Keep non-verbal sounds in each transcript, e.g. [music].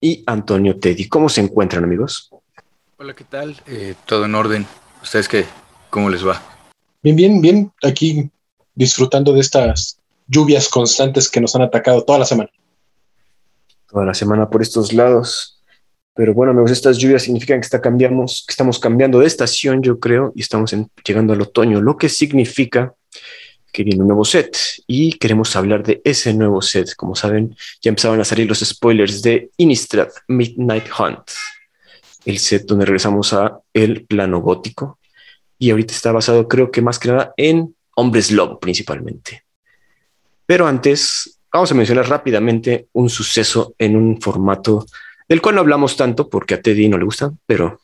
y Antonio Teddy. ¿Cómo se encuentran amigos? Hola, ¿qué tal? Eh, todo en orden. ¿Ustedes qué? ¿Cómo les va? Bien, bien, bien. Aquí disfrutando de estas lluvias constantes que nos han atacado toda la semana. Toda la semana por estos lados. Pero bueno, amigos, estas lluvias significan que, está cambiamos, que estamos cambiando de estación, yo creo, y estamos llegando al otoño, lo que significa que viene un nuevo set y queremos hablar de ese nuevo set. Como saben, ya empezaban a salir los spoilers de Innistrad Midnight Hunt, el set donde regresamos a el plano gótico y ahorita está basado, creo que más que nada, en hombres lobo principalmente. Pero antes, vamos a mencionar rápidamente un suceso en un formato del cual no hablamos tanto porque a Teddy no le gusta, pero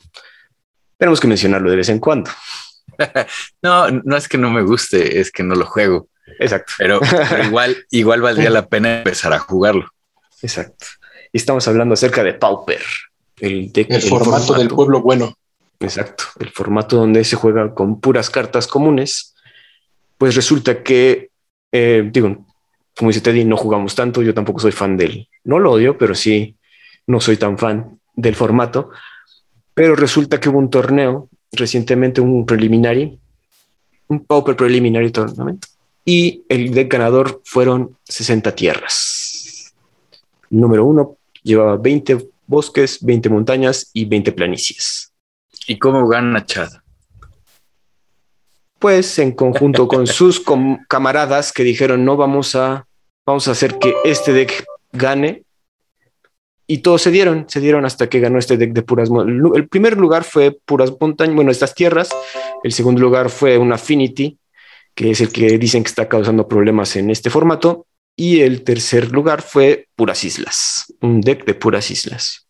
tenemos que mencionarlo de vez en cuando. [laughs] no, no es que no me guste, es que no lo juego. Exacto. Pero, igual, igual valdría la pena empezar a jugarlo. Exacto. Y estamos hablando acerca de Pauper, el, formato, del pueblo bueno. Exacto. El formato donde se juega con puras cartas comunes. Pues resulta que, eh, digo, como dice Teddy, no jugamos tanto. Yo tampoco soy fan del, no lo odio, pero sí no soy tan fan del formato, pero resulta que hubo un torneo recientemente, un preliminary, un Pauper Preliminary Tournament, y el deck ganador fueron 60 tierras. Número uno llevaba 20 bosques, 20 montañas y 20 planicies. ¿Y cómo gana Chad? Pues en conjunto con [laughs] sus camaradas que dijeron no vamos a, vamos a hacer que este deck gane y todos se dieron, se dieron hasta que ganó este deck de puras. El primer lugar fue puras montañas, bueno, estas tierras. El segundo lugar fue un Affinity, que es el que dicen que está causando problemas en este formato. Y el tercer lugar fue puras islas, un deck de puras islas.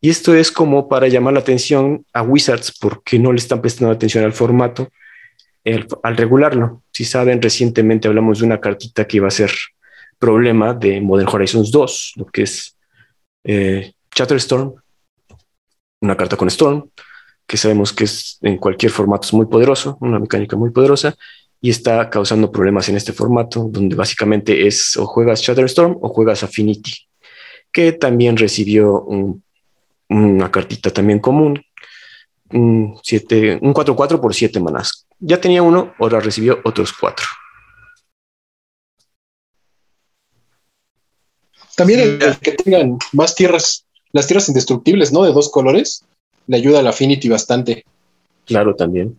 Y esto es como para llamar la atención a Wizards porque no le están prestando atención al formato al regularlo. Si saben, recientemente hablamos de una cartita que iba a ser problema de Modern Horizons 2, lo que es eh, Chatterstorm, una carta con Storm, que sabemos que es en cualquier formato es muy poderoso, una mecánica muy poderosa, y está causando problemas en este formato, donde básicamente es o juegas Chatterstorm o juegas Affinity, que también recibió una cartita también común, un 4-4 por 7 manas. Ya tenía uno, ahora recibió otros 4. También el, que tengan más tierras, las tierras indestructibles, ¿no? De dos colores, le ayuda a la Affinity bastante. Claro, también.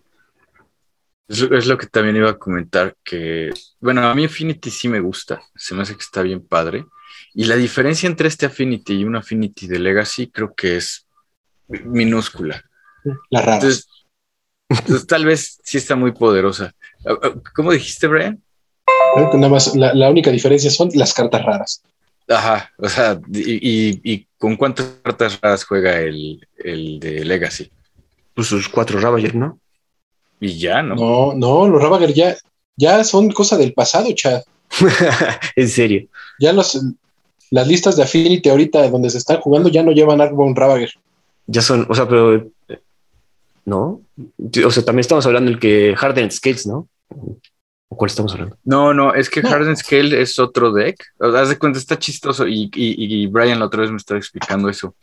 Es, lo que también iba a comentar, que, bueno, a mí Affinity sí me gusta, se me hace que está bien padre. Y la diferencia entre este Affinity y un Affinity de Legacy creo que es minúscula. La rara. Entonces, tal vez sí está muy poderosa. Ah, ah, ¿Cómo dijiste, Brian? Nada más, la única diferencia son las cartas raras. Ajá, o sea, y, con cuántas cartas raras juega el, de Legacy? Pues sus cuatro Ravager, ¿no? Y ya, ¿no? No, no, los Ravager ya, ya son cosa del pasado, Chad. [laughs] en serio. Ya los, las listas de Affinity ahorita donde se están jugando ya no llevan Arbon Ravager. Ya son, o sea, pero. ¿No? O sea, también estamos hablando del que Hardened Scales, ¿no? ¿O cuál estamos hablando? No, no, es que Harden Scale es otro deck. Haz de cuenta, está chistoso y, Brian la otra vez me estaba explicando eso.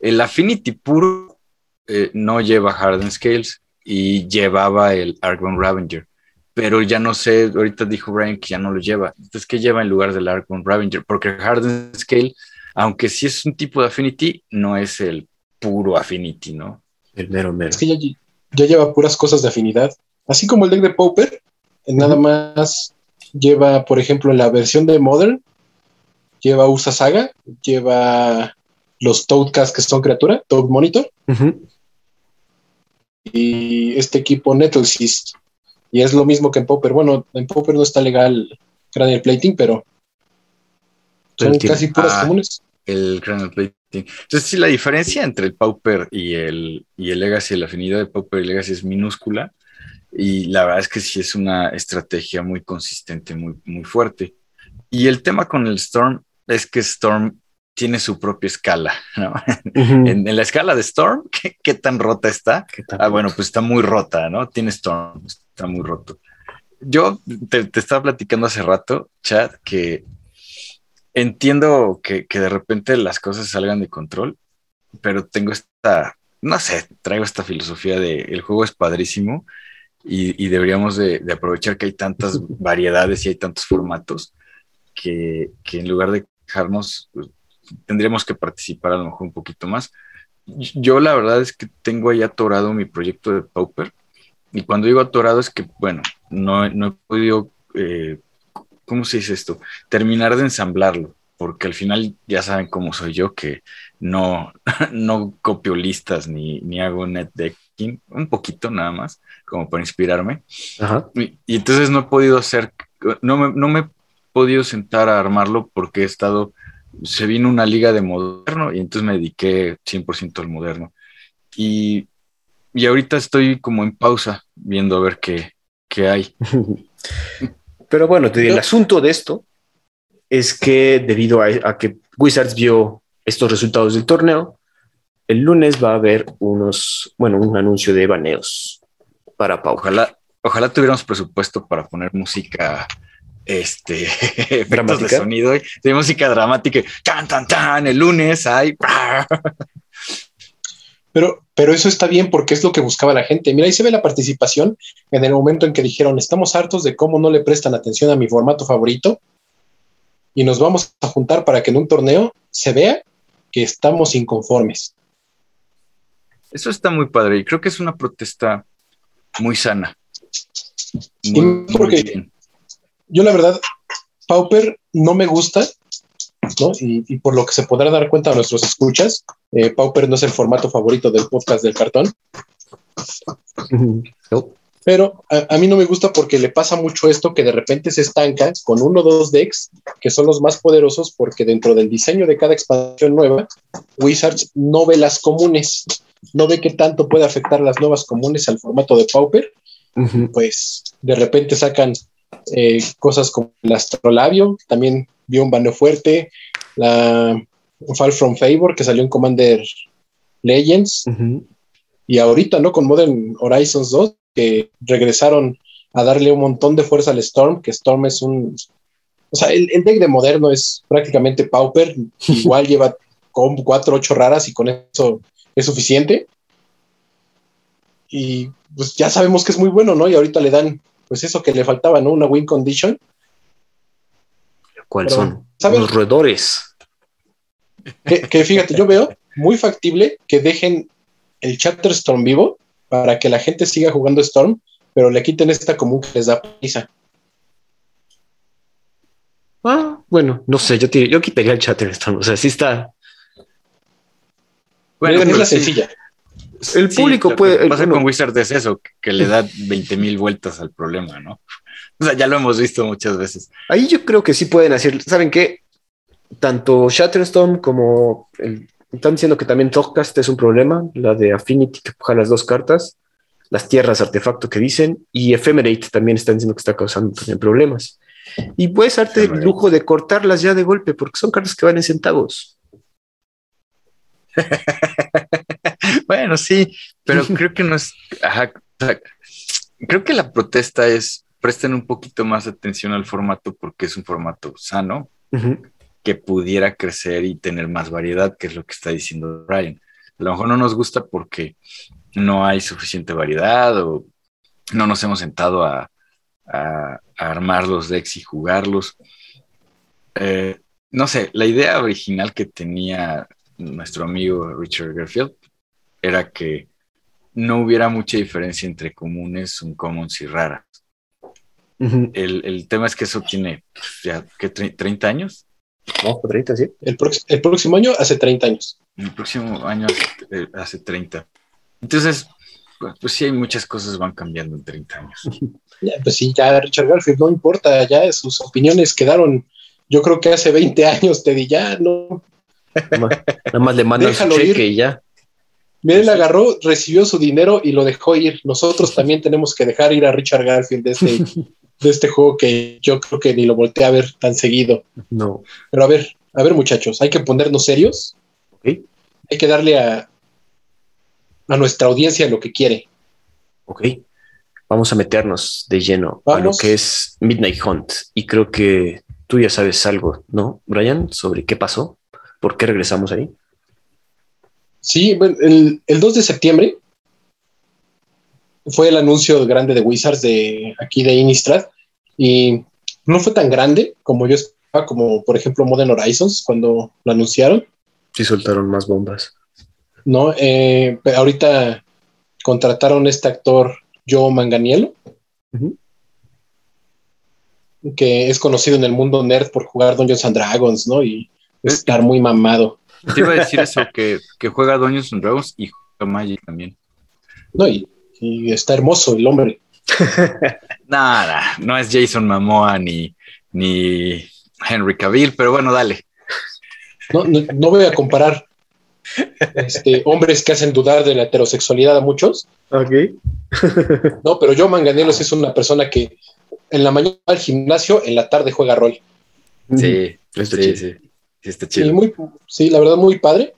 El Affinity puro eh, no lleva Harden Scales y llevaba el Argon Ravenger. Pero ya no sé, ahorita dijo Brian que ya no lo lleva. Entonces, ¿qué lleva en lugar del Argon Ravenger? Porque Harden Scale, aunque sí es un tipo de Affinity, no es el puro Affinity, ¿no? El mero mero. Es que ya, ya lleva puras cosas de afinidad. Así como el deck de Pauper, Nada más lleva, por ejemplo, en la versión de Modern, lleva Usa Saga, lleva los Toadcast que son criatura, Toad Monitor, y este equipo Nettlesist. Y es lo mismo que en Popper. Bueno, en Popper no está legal Cranial Plating, pero son casi puras ah, comunes. el Chrono Plating. Entonces, sí, la diferencia entre el Pauper y el, y el Legacy, la afinidad de Pauper y Legacy es minúscula. Y la verdad es que sí es una estrategia muy consistente, muy, muy fuerte. Y el tema con el Storm es que Storm tiene su propia escala, [laughs] ¿no? en, la escala de Storm, [laughs] ¿qué, tan rota está? Ah, bueno, pues está muy rota, ¿no? Tiene Storm, está muy roto. Yo te, estaba platicando hace rato, Chad, que entiendo que, de repente las cosas salgan de control, pero tengo esta, no sé, traigo esta filosofía de el juego es padrísimo y, deberíamos de, aprovechar que hay tantas [laughs] variedades y hay tantos formatos que, que en lugar de dejarnos pues, tendríamos que participar a lo mejor un poquito más. Yo la verdad es que tengo ahí atorado mi proyecto de Pauper y cuando digo atorado es que, bueno, no, no he podido, eh, ¿cómo se dice esto? Terminar de ensamblarlo, porque al final ya saben cómo soy yo, que no, [laughs] no copio listas ni, ni hago net un poquito nada más, como para inspirarme. Y, entonces no he podido hacer, no me, no me he podido sentar a armarlo porque he estado se vino una liga de moderno y entonces me dediqué 100% al moderno. Y, y, ahorita estoy como en pausa viendo a ver qué, qué hay. [laughs] Pero bueno, el asunto de esto es que debido a, que Wizards vio estos resultados del torneo, el lunes va a haber unos, bueno, un anuncio de baneos para Pau. Ojalá, ojalá tuviéramos presupuesto para poner música este, [laughs] efectos de sonido, de música dramática, tan, tan, tan, el lunes hay... [laughs] Pero, pero eso está bien porque es lo que buscaba la gente. Mira, ahí se ve la participación en el momento en que dijeron, estamos hartos de cómo no le prestan atención a mi formato favorito y nos vamos a juntar para que en un torneo se vea que estamos inconformes. Eso está muy padre y creo que es una protesta muy sana. Muy, porque yo la verdad, Pauper no me gusta, ¿no? Y, por lo que se podrá dar cuenta a nuestros escuchas, eh, Pauper no es el formato favorito del podcast del cartón. Pero a, mí no me gusta porque le pasa mucho esto que de repente se estanca con uno o dos decks que son los más poderosos porque dentro del diseño de cada expansión nueva, Wizards no ve las comunes, no ve qué tanto puede afectar las nuevas comunes al formato de Pauper. Pues de repente sacan eh, cosas como el astrolabio, también vio un baneo fuerte, la Fall from Favor, que salió en Commander Legends, y ahorita, ¿no? Con Modern Horizons 2, que regresaron a darle un montón de fuerza al Storm, que Storm es un... O sea, el, deck de moderno es prácticamente Pauper, [laughs] igual lleva con cuatro, ocho raras y con eso es suficiente. Y pues ya sabemos que es muy bueno, ¿no? Y ahorita le dan pues eso que le faltaba, ¿no? Una win condition. ¿Cuáles son? Los roedores. Que, fíjate, yo veo muy factible que dejen el Chatterstorm vivo para que la gente siga jugando Storm, pero le quiten esta común que les da prisa. Ah, bueno, no sé, yo, yo quitaría el Chatterstorm, o sea, sí está. Bueno, es la sencilla. El público puede. Lo pasa con Wizard es eso, que le da 20 mil vueltas al problema, ¿no? [laughs] O sea, ya lo hemos visto muchas veces. Ahí yo creo que sí pueden hacer. ¿Saben qué? Tanto Shatterstone como están diciendo que también Togcast es un problema, la de Affinity que coja las dos cartas, las tierras artefacto que dicen, y Ephemerate también están diciendo que está causando también problemas. Y puedes darte el lujo de cortarlas ya de golpe, porque son cartas que van en centavos. [laughs] bueno, sí, pero [laughs] creo que no es. creo que la protesta es presten un poquito más atención al formato porque es un formato sano que pudiera crecer y tener más variedad, que es lo que está diciendo Brian. A lo mejor no nos gusta porque no hay suficiente variedad o no nos hemos sentado a, armar los decks y jugarlos. Eh, no sé, la idea original que tenía nuestro amigo Richard Garfield era que no hubiera mucha diferencia entre comunes, uncommons y raras. el, tema es que eso tiene pues, ya ¿qué, 30 años. No, 30, sí. El, próximo año hace 30 años. El próximo año hace, 30. Eh, Entonces, pues, pues, sí hay muchas cosas van cambiando en 30 años. [laughs] pues sí, ya Richard Garfield no importa, ya sus opiniones quedaron, yo creo que hace 20 años, te di ya, no, Nada más, le mandan su Déjalo cheque ir. y ya. Mira, él agarró, recibió su dinero y lo dejó ir. Nosotros también tenemos que dejar ir a Richard Garfield de este, [laughs] de este juego que yo creo que ni lo volteé a ver tan seguido. No. Pero a ver, a ver, muchachos, hay que ponernos serios. Ok. Hay que darle a, a nuestra audiencia lo que quiere. Ok. Vamos a meternos de lleno a lo que es Midnight Hunt. Y creo que tú ya sabes algo, ¿no, Brian? Sobre qué pasó, por qué regresamos ahí. Sí, bueno, el, el 2 de septiembre fue el anuncio grande de Wizards de aquí de Innistrad y no fue tan grande como yo esperaba, como por ejemplo Modern Horizons cuando lo anunciaron. Sí, soltaron más bombas. ¿no? Eh, pero ahorita contrataron a este actor Joe Manganiello, que es conocido en el mundo nerd por jugar Dungeons and Dragons, ¿no? Y estar muy mamado, Te iba a decir eso, que, que juega Dungeons and Dragons y juega Magic también. ¿no? Y, y está hermoso el hombre. [laughs] Nada, no es Jason Momoa ni, ni Henry Cavill, pero bueno, dale. No, no, no voy a comparar este, hombres que hacen dudar de la heterosexualidad a muchos, Ok. [laughs] no, pero Joe Manganiello sí es una persona que en la mañana va al gimnasio, en la tarde juega rol. Sí, Está sí, sí, sí, está Y chido. muy, sí, la verdad, muy padre.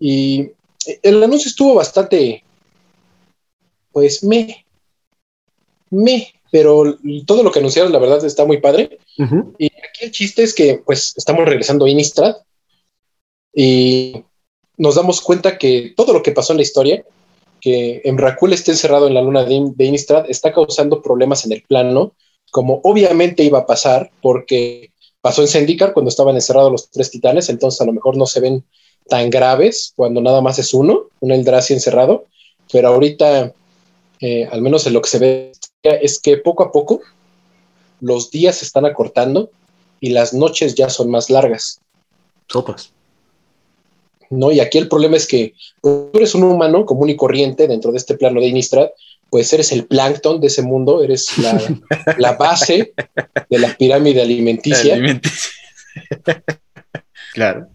Y el anuncio estuvo bastante, pues, me, me, pero todo lo que anunciaron, la verdad, está muy padre. Y aquí el chiste es que, pues, estamos regresando a Innistrad y nos damos cuenta que todo lo que pasó en la historia, que Emrakul esté encerrado en la luna de, In- de Innistrad, está causando problemas en el plano, como obviamente iba a pasar, porque pasó en Zendikar cuando estaban encerrados los tres titanes, entonces a lo mejor no se ven tan graves cuando nada más es uno, un Eldrazi encerrado, pero ahorita, eh, al menos en lo que se ve, es que poco a poco los días se están acortando y las noches ya son más largas. Sopas. ¿no? Y aquí el problema es que pues, tú eres un humano común y corriente dentro de este plano de Innistrad, pues eres el plancton de ese mundo, eres la, [laughs] la base de la pirámide alimenticia, Alimenticia. Claro.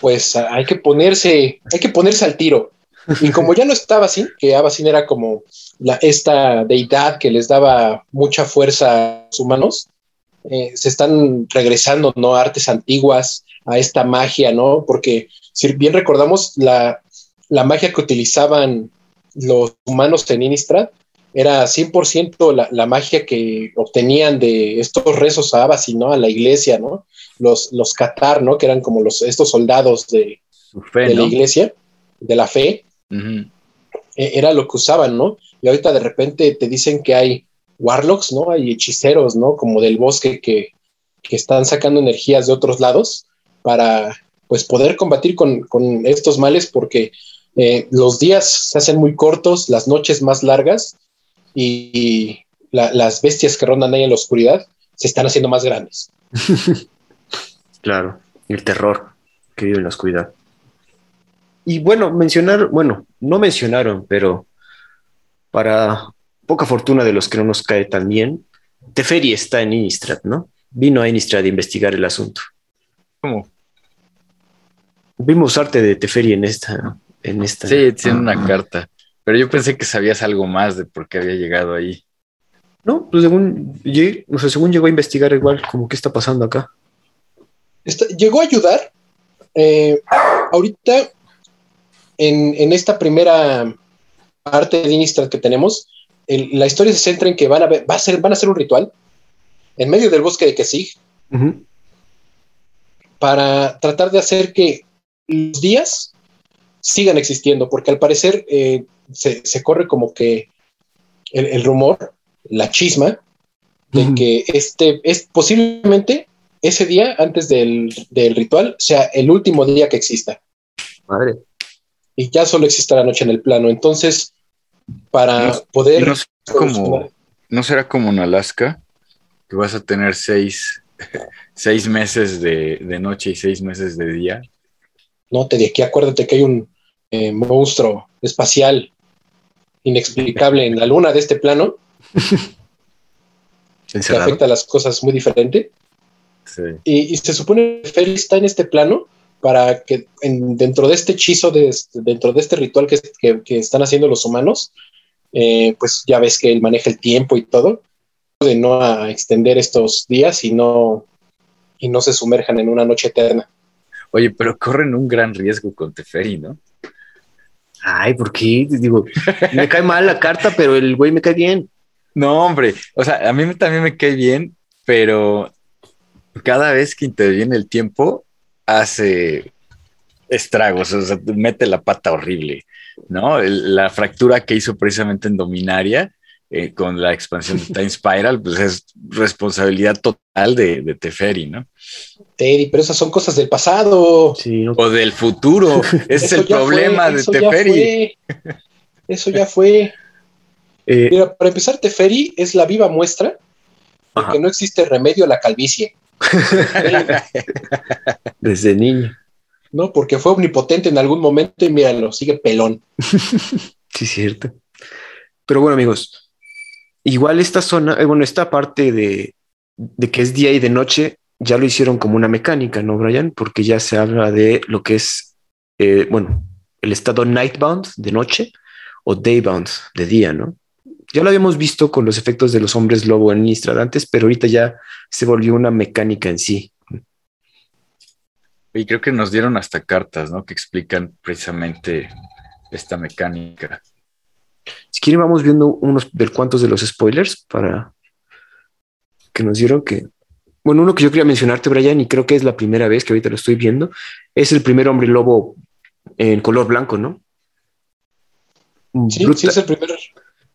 pues hay que ponerse, hay que ponerse al tiro. Y como ya no estaba así, que Abacin era como la, esta deidad que les daba mucha fuerza a los humanos, eh, se están regresando, ¿no? A artes antiguas, a esta magia, ¿no? Porque si bien recordamos, la, la magia que utilizaban los humanos en Innistrad era 100% la, la magia que obtenían de estos rezos a Abacin, ¿no? A la iglesia, ¿no? Los, los Qatar, ¿no? Que eran como los, estos soldados de, fe, de la iglesia, de la fe, eh, era lo que usaban, ¿no? Y ahorita de repente te dicen que hay warlocks, ¿no? Hay hechiceros, ¿no? Como del bosque que, que están sacando energías de otros lados para, pues, poder combatir con, con estos males porque eh, los días se hacen muy cortos, las noches más largas y, y la- las bestias que rondan ahí en la oscuridad se están haciendo más grandes. [laughs] Claro. Y el terror que vive en la oscuridad. Y bueno, mencionar, bueno, no mencionaron, pero para poca fortuna de los que no nos cae tan bien, Teferi está en Innistrad, ¿no? Vino a Innistrad a investigar el asunto. ¿Cómo? Vimos arte de Teferi en esta. En esta Sí, tiene una carta. Pero yo pensé que sabías algo más de por qué había llegado ahí. No, pues según, lle- o sea, según llegó a investigar igual, como qué está pasando acá. Llegó a ayudar. eh, ahorita, en, en esta primera parte de Innistrad que tenemos, el- la historia se centra en que van a, ver- va a ser, van a hacer un ritual en medio del bosque de Kesig para tratar de hacer que los días sigan existiendo, porque al parecer eh, se, se corre como que el, el rumor, la chisma, de que este es posiblemente ese día antes del, del ritual sea el último día que exista Madre. y ya solo existe la noche en el plano. Entonces, para No- poder No, será como, ¿No será como en Alaska? Que vas a tener seis, [laughs] seis meses de, de noche y seis meses de día. no te de aquí acuérdate que hay un eh, monstruo espacial inexplicable en la luna de este plano [laughs] que afecta las cosas muy diferente. Sí. Y, y se supone que Feli está en este plano para que dentro de este hechizo, de, este, dentro de este ritual que, que, están haciendo los humanos, eh, pues ya ves que él maneja el tiempo y todo, de no extender estos días y no, y no se sumerjan en una noche eterna. Oye, pero corren un gran riesgo con Teferi, ¿no? Ay, ¿por qué? Digo, me cae mal la carta, pero el güey me cae bien. No, hombre, o sea, a mí también me cae bien, pero cada vez que interviene el tiempo, hace estragos, o sea, mete la pata horrible, ¿no? La fractura que hizo precisamente en Dominaria eh, con la expansión de Time Spiral, pues es responsabilidad total de, Teferi, ¿no? Teddy, pero esas son cosas del pasado. O del futuro. Ese [laughs] es el problema de Teferi. Eso ya fue. Eh, Mira, para empezar, Teferi es la viva muestra de que no existe remedio a la calvicie. [laughs] Desde niño. No, porque fue omnipotente en algún momento y míralo, sigue pelón. [laughs] sí, cierto. Pero bueno, amigos, igual esta zona, eh, bueno, esta parte de, que es día y de noche, ya lo hicieron como una mecánica, ¿no, Brian? Porque ya se habla de lo que es, eh, bueno, el estado nightbound de noche o daybound de día, ¿no? Ya lo habíamos visto con los efectos de los hombres lobo en Nistrad antes, pero ahorita ya se volvió una mecánica en sí. Y creo que nos dieron hasta cartas, ¿no? Que explican precisamente esta mecánica. Quieren, vamos viendo unos ver cuantos de los spoilers para que nos dieron que. Bueno, uno que yo quería mencionarte, Brian, y creo que es la primera vez que ahorita lo estoy viendo, es el primer hombre lobo en color blanco, ¿no? Sí, sí es el primer.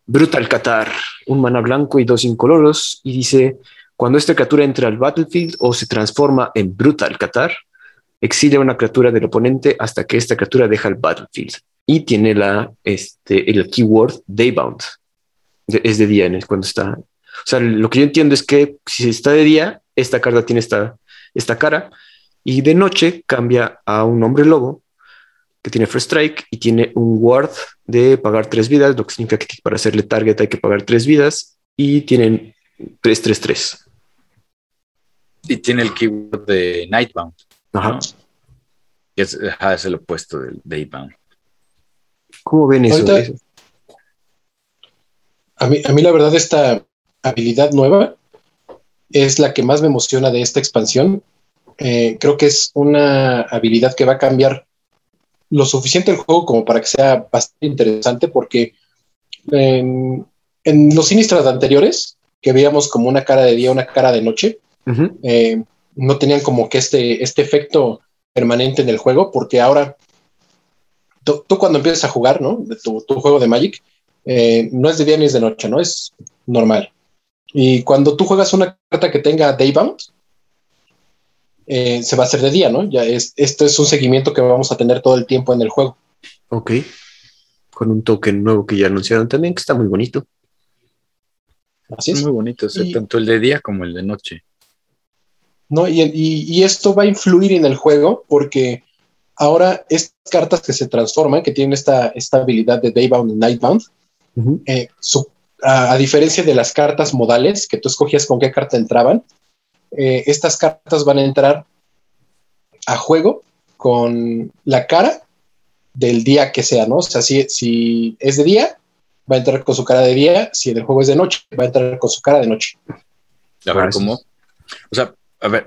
Brutal Qatar, un mana blanco y dos incoloros, y dice, cuando esta criatura entra al battlefield o se transforma en Brutal Qatar, exilia una criatura del oponente hasta que esta criatura deja el battlefield. Y tiene la, este, el keyword Daybound. Es de día cuando está. O sea, lo que yo entiendo es que si está de día, esta carta tiene esta, esta cara, y de noche cambia a un hombre lobo que tiene First Strike y tiene un Ward de pagar tres vidas, lo que significa que para hacerle target hay que pagar tres vidas y tienen 3-3-3. Y tiene el keyword de Nightbound. Ajá. Es, es, el opuesto del Daybound. ¿Cómo ven eso? A, mí, a mí la verdad esta habilidad nueva es la que más me emociona de esta expansión. Eh, creo que es una habilidad que va a cambiar lo suficiente el juego como para que sea bastante interesante, porque en, los sinistras anteriores, que veíamos como una cara de día, una cara de noche, eh, no tenían como que este, este efecto permanente en el juego, porque ahora tú, cuando empiezas a jugar, ¿no? Tu, tu juego de Magic, eh, no es de día ni es de noche, ¿no? Es normal. Y cuando tú juegas una carta que tenga Daybound, eh, se va a hacer de día, ¿no? Ya es, esto es un seguimiento que vamos a tener todo el tiempo en el juego. Ok. Con un token nuevo que ya anunciaron también, que está muy bonito. Así es. Muy bonito, tanto el de día como el de noche. ¿no? Y, esto va a influir en el juego porque ahora estas cartas que se transforman, que tienen esta, esta habilidad de Daybound y Nightbound, eh, a, diferencia de las cartas modales que tú escogías con qué carta entraban, eh, estas cartas van a entrar a juego con la cara del día que sea, ¿no? O sea, si, si es de día, va a entrar con su cara de día, si el juego es de noche, va a entrar con su cara de noche. A ver, ¿cómo? O sea, a ver,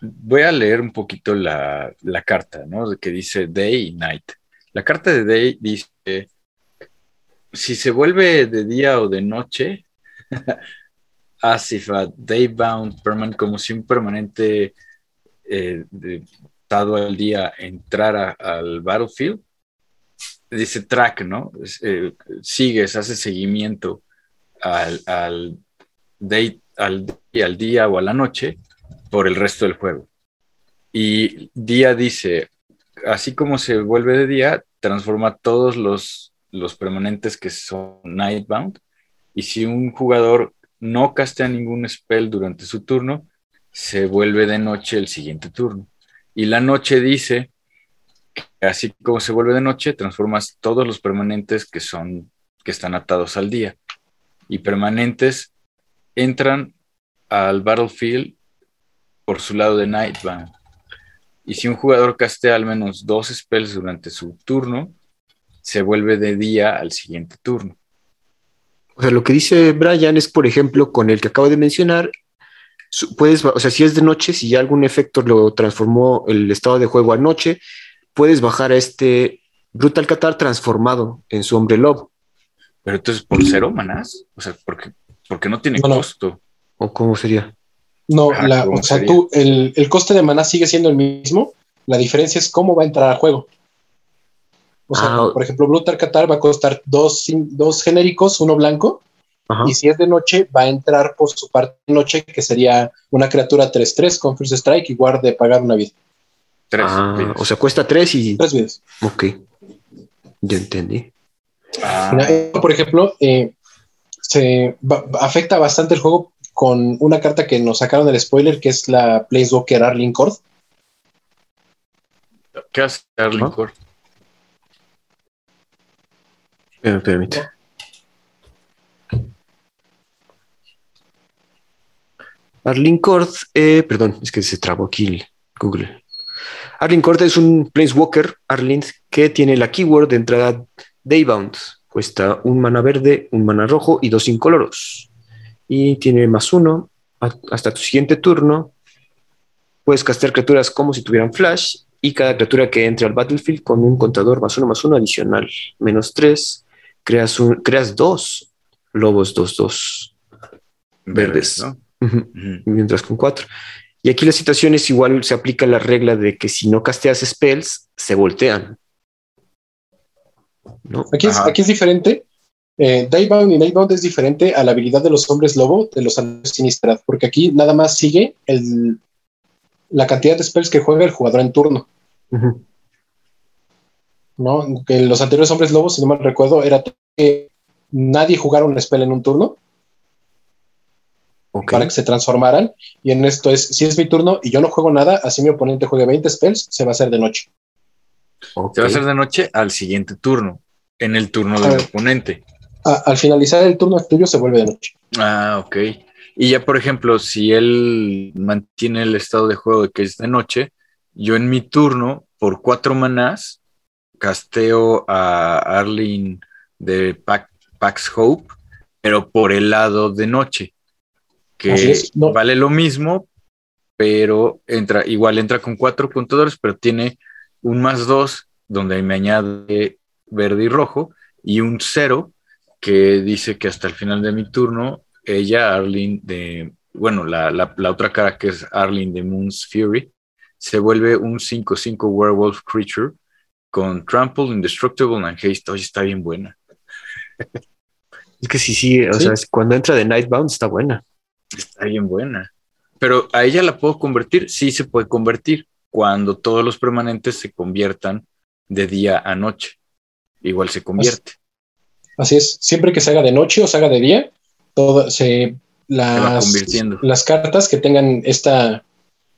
voy a leer un poquito la, carta, ¿no? Que dice day y night. La carta de day dice, si se vuelve de día o de noche, [laughs] as if a day-bound permanent, como si un permanente eh, dado al día entrara al battlefield, dice track, ¿no? Eh, sigues, hace seguimiento al, al, day, al, al día o a la noche por el resto del juego. Y día dice, así como se vuelve de día, transforma todos los, los permanentes que son Nightbound. Y si un jugador no castea ningún spell durante su turno, se vuelve de noche el siguiente turno. Y la noche dice, así como se vuelve de noche, transformas todos los permanentes que son que están atados al día. Y permanentes entran al battlefield por su lado de Nightbound. Y si un jugador castea al menos dos spells durante su turno, se vuelve de día al siguiente turno. O sea, lo que dice Brian es, por ejemplo, con el que acabo de mencionar, puedes, o sea, si es de noche, si ya algún efecto lo transformó el estado de juego a noche, puedes bajar a este Brutal Qatar transformado en su hombre lobo. Pero entonces por cero manás, o sea, porque, porque no tiene costo. ¿O cómo sería? No, o sea, tú, el, coste de maná sigue siendo el mismo. La diferencia es cómo va a entrar al juego. O sea, ah, por ejemplo, Brutal Qatar va a costar dos, dos genéricos, uno blanco. Y si es de noche, va a entrar por su parte de noche, que sería una criatura 3-3 con First Strike, igual de pagar una vida. Tres ah, o sea, cuesta tres y. Tres vidas. Ok. Ya entendí. Ah. Por ejemplo, eh, se afecta bastante el juego con una carta que nos sacaron del spoiler, que es la Placewalker Arling Cord. ¿Qué hace Arling Cord? Me permite. Arling Cord, eh, perdón, es que se trabó aquí el Google. Arling Cord es un Planeswalker, Arling, que tiene la keyword de entrada Daybound. Cuesta un mana verde, un mana rojo y dos incoloros y tiene más uno. Hasta tu siguiente turno puedes castear criaturas como si tuvieran flash y cada criatura que entre al battlefield con un contador más uno más uno adicional, menos tres, creas, un, creas dos lobos dos dos verdes, mientras con cuatro. Y aquí la situación es igual, se aplica la regla de que si no casteas spells, se voltean. Aquí, es, aquí es diferente eh, Daybound y Nightbound es diferente a la habilidad de los hombres lobo de los Sinistrad, porque aquí nada más sigue el, la cantidad de spells que juega el jugador en turno. ¿No? Que los anteriores hombres lobos, si no mal recuerdo, era que nadie jugara un spell en un turno para que se transformaran. Y en esto es, si es mi turno y yo no juego nada, así mi oponente juegue 20 spells, se va a hacer de noche. Se va a hacer de noche al siguiente turno, en el turno del oponente al finalizar el turno tuyo se vuelve de noche. Ah, ok. Y ya, por ejemplo, si él mantiene el estado de juego de que es de noche, yo en mi turno, por cuatro manás, casteo a Arlene de Pax Hope, pero por el lado de noche, que vale lo mismo, pero entra, igual entra con cuatro contadores, pero tiene un más dos, donde me añade verde y rojo, y un cero, que dice que hasta el final de mi turno, ella, Arlene, de, bueno, la, la, otra cara que es Arlene de Moon's Fury, se vuelve un 5-5 werewolf creature con Trample, Indestructible and Haste. Oye, está bien buena. [laughs] Es que sí, sí, o sea, cuando entra de Nightbound está buena. Está bien buena. Pero a ella la puedo convertir, sí se puede convertir cuando todos los permanentes se conviertan de día a noche. Igual se convierte. Así es, siempre que se haga de noche o se haga de día, todo se, las, las cartas que tengan esta